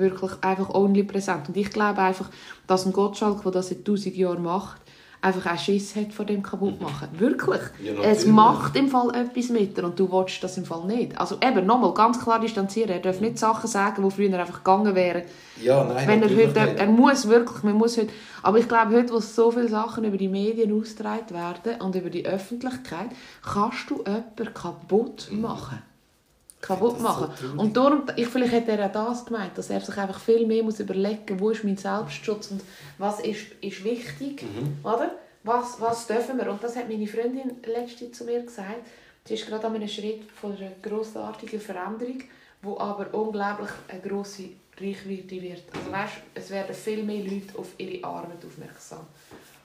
Wirklich einfach omnipräsent. Und ich glaube einfach, dass ein Gottschalk, der das seit tausend Jahren macht, einfach auch Schiss hat vor dem kaputt machen. Wirklich. Ja, es macht im Fall etwas mit dir und du willst das im Fall nicht. Also eben, nochmal, ganz klar distanzieren. Er darf nicht Sachen sagen, die früher einfach gegangen wären. Ja, nein, Wenn er heute, nicht. er muss wirklich, man muss heute, aber ich glaube, heute, wo so viele Sachen über die Medien ausgetragen werden und über die Öffentlichkeit, kannst du jemanden kaputt machen. Kaputt so machen. traurig. und darum, ich, vielleicht hat er auch das gemeint, dass er sich einfach viel mehr muss überlegen wo ist mein Selbstschutz und was ist, ist wichtig, Mhm. oder? Was, was dürfen wir? Und das hat meine Freundin letzte zu mir gesagt. Sie ist gerade an einem Schritt von einer grossartigen Veränderung, wo aber unglaublich eine grosse Reichweite wird. Also weißt, es werden viel mehr Leute auf ihre Arbeit aufmerksam.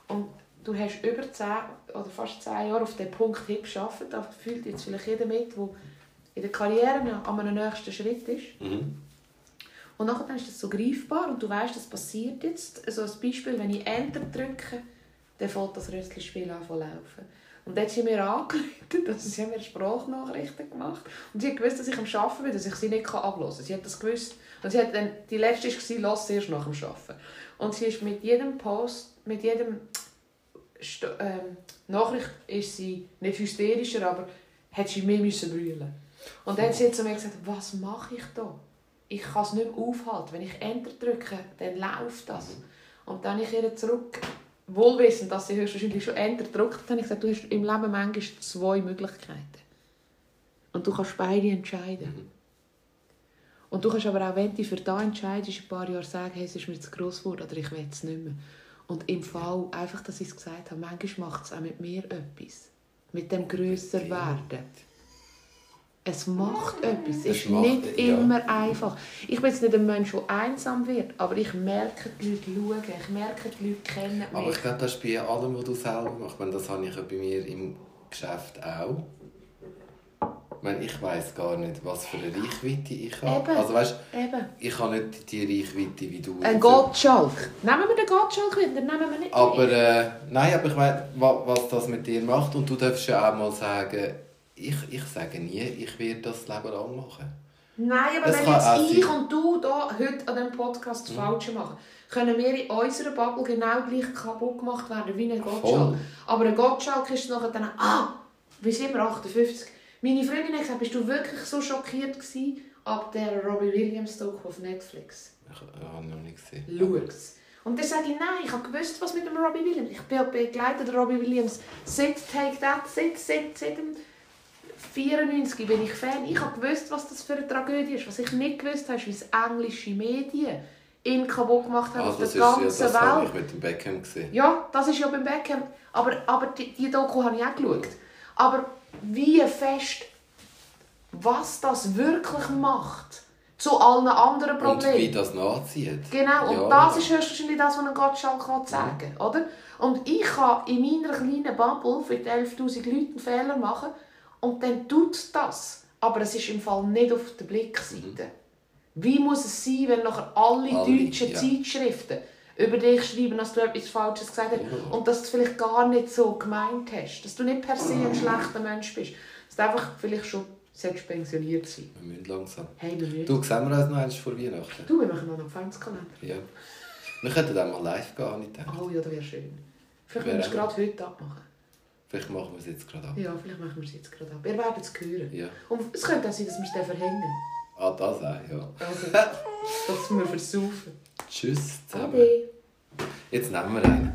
Und du hast über 10 oder fast 10 Jahre auf diesen Punkt hingearbeitet. Da fühlt jetzt vielleicht jeder mit, der in der Karriere an einem nächsten Schritt ist. Mhm. Und nachher ist das so greifbar und du weißt, das passiert jetzt. Also als Beispiel, wenn ich Enter drücke, dann fängt das Röstli-Spiel an zu laufen. Und dann hat sie mir angerufen, also sie haben mir Sprachnachrichten gemacht und sie hat gewusst, dass ich am Arbeiten bin, dass ich sie nicht abhören kann. Sie hat das gewusst. Und sie hat dann, die letzte war, lass sie erst nach dem Arbeiten. Und sie ist mit jedem Post, mit jedem Sto ähm, Nachricht ist sie nicht hysterischer, aber hat sie mehr müssen brüllen. Und dann hat sie zu mir gesagt, was mache ich da? Ich kann es nicht mehr aufhalten. Wenn ich Enter drücke, dann läuft das. Und dann habe ich ihr zurück, wohlwissend, dass sie höchstwahrscheinlich schon Enter drückt, dann habe ich gesagt, du hast im Leben manchmal zwei Möglichkeiten. Und du kannst beide entscheiden. Und du kannst aber auch, wenn du für da entscheidest, ein paar Jahre sagen, hey, es ist mir zu gross geworden oder ich will es nicht mehr. Und im Fall, einfach, dass ich es gesagt habe, manchmal macht es auch mit mir etwas. Mit dem grösser werden. Es macht etwas. Es ist macht, nicht ja. immer einfach. Ich bin jetzt nicht ein Mensch, der einsam wird, aber ich merke, die Leute schauen, ich merke, die Leute kennen mich. Aber ich glaube, das ist bei allem, was du selber machst. Meine, das habe ich ja bei mir im Geschäft auch. Ich, meine, ich weiss gar nicht, was für eine Reichweite ich habe. Eben. Also weißt, Eben. ich habe nicht die Reichweite wie du. Ein Gottschalk. Nehmen wir den Gottschalk wieder, nehmen wir nicht Aber äh, nein, aber ich meine, wa- was das mit dir macht und du darfst ja auch mal sagen, ich, ich sage nie, ich werde das Leben lang machen. Nein, aber Es wenn jetzt ich sein- und du da heute an diesem Podcast das Falsche machen, können wir in unserer Bubble genau gleich kaputt gemacht werden wie ein Gottschalk. Aber ein Gottschalk ist nachher dann, ah, wie sind wir 58? Meine Freundin hat gesagt, bist du wirklich so schockiert gewesen ab der Robbie Williams Doku auf Netflix? Ich, ich habe noch nicht gesehen. Schau's. Und dann sage ich, nein, ich habe gewusst, was mit dem Robbie Williams. Ich bin begleitet Robbie Williams seit Take That, seit, seit, seit dem 94 bin ich Fan. Ich habe gewusst, was das für eine Tragödie ist. Was ich nicht gewusst habe, ist, wie es englische Medien ihn kaputt gemacht haben Ah, auf das der ist, ja, ganzen das habe Welt. ich mit dem Beckham gesehen. Ja, das ist ja beim Beckham. Aber, aber die, die Doku habe ich auch geschaut. Aber wie fest, was das wirklich macht zu allen anderen Und wie Problemen. das nachzieht. Genau, und Ja. das ist höchstwahrscheinlich das, was ein Gottschalk kann sagen oder? Und ich kann in meiner kleinen Bubble für die 11'000 Leute einen Fehler machen und dann tut es das. Aber es ist im Fall nicht auf der Blickseite. Wie muss es sein, wenn nachher alle, Mhm. Alle, deutschen ja. Zeitschriften über dich schreiben, dass du etwas Falsches gesagt hast Ja. und dass du es vielleicht gar nicht so gemeint hast. Dass du nicht per se ein schlechter Mensch bist. Dass du einfach vielleicht schon solltest pensioniert sein. Wir müssen langsam. Hey, wir müssen. Du, sehen wir uns noch eins vor Weihnachten? Du, wir machen noch einen Adventskalender. Ja. Wir könnten dann mal live gehen, habe ich gedacht. Oh ja, das wäre schön. Vielleicht müssen wir es gerade heute abmachen. Vielleicht machen wir es jetzt gerade ab. Ja, vielleicht machen wir es jetzt gerade ab. Ihr werdet es hören. Ja. Und es könnte auch sein, dass wir es dann verhängen. Ah, das auch, ja. Also, dass wir versaufen. Tschüss zusammen. Ade. Jetzt nehmen wir einen.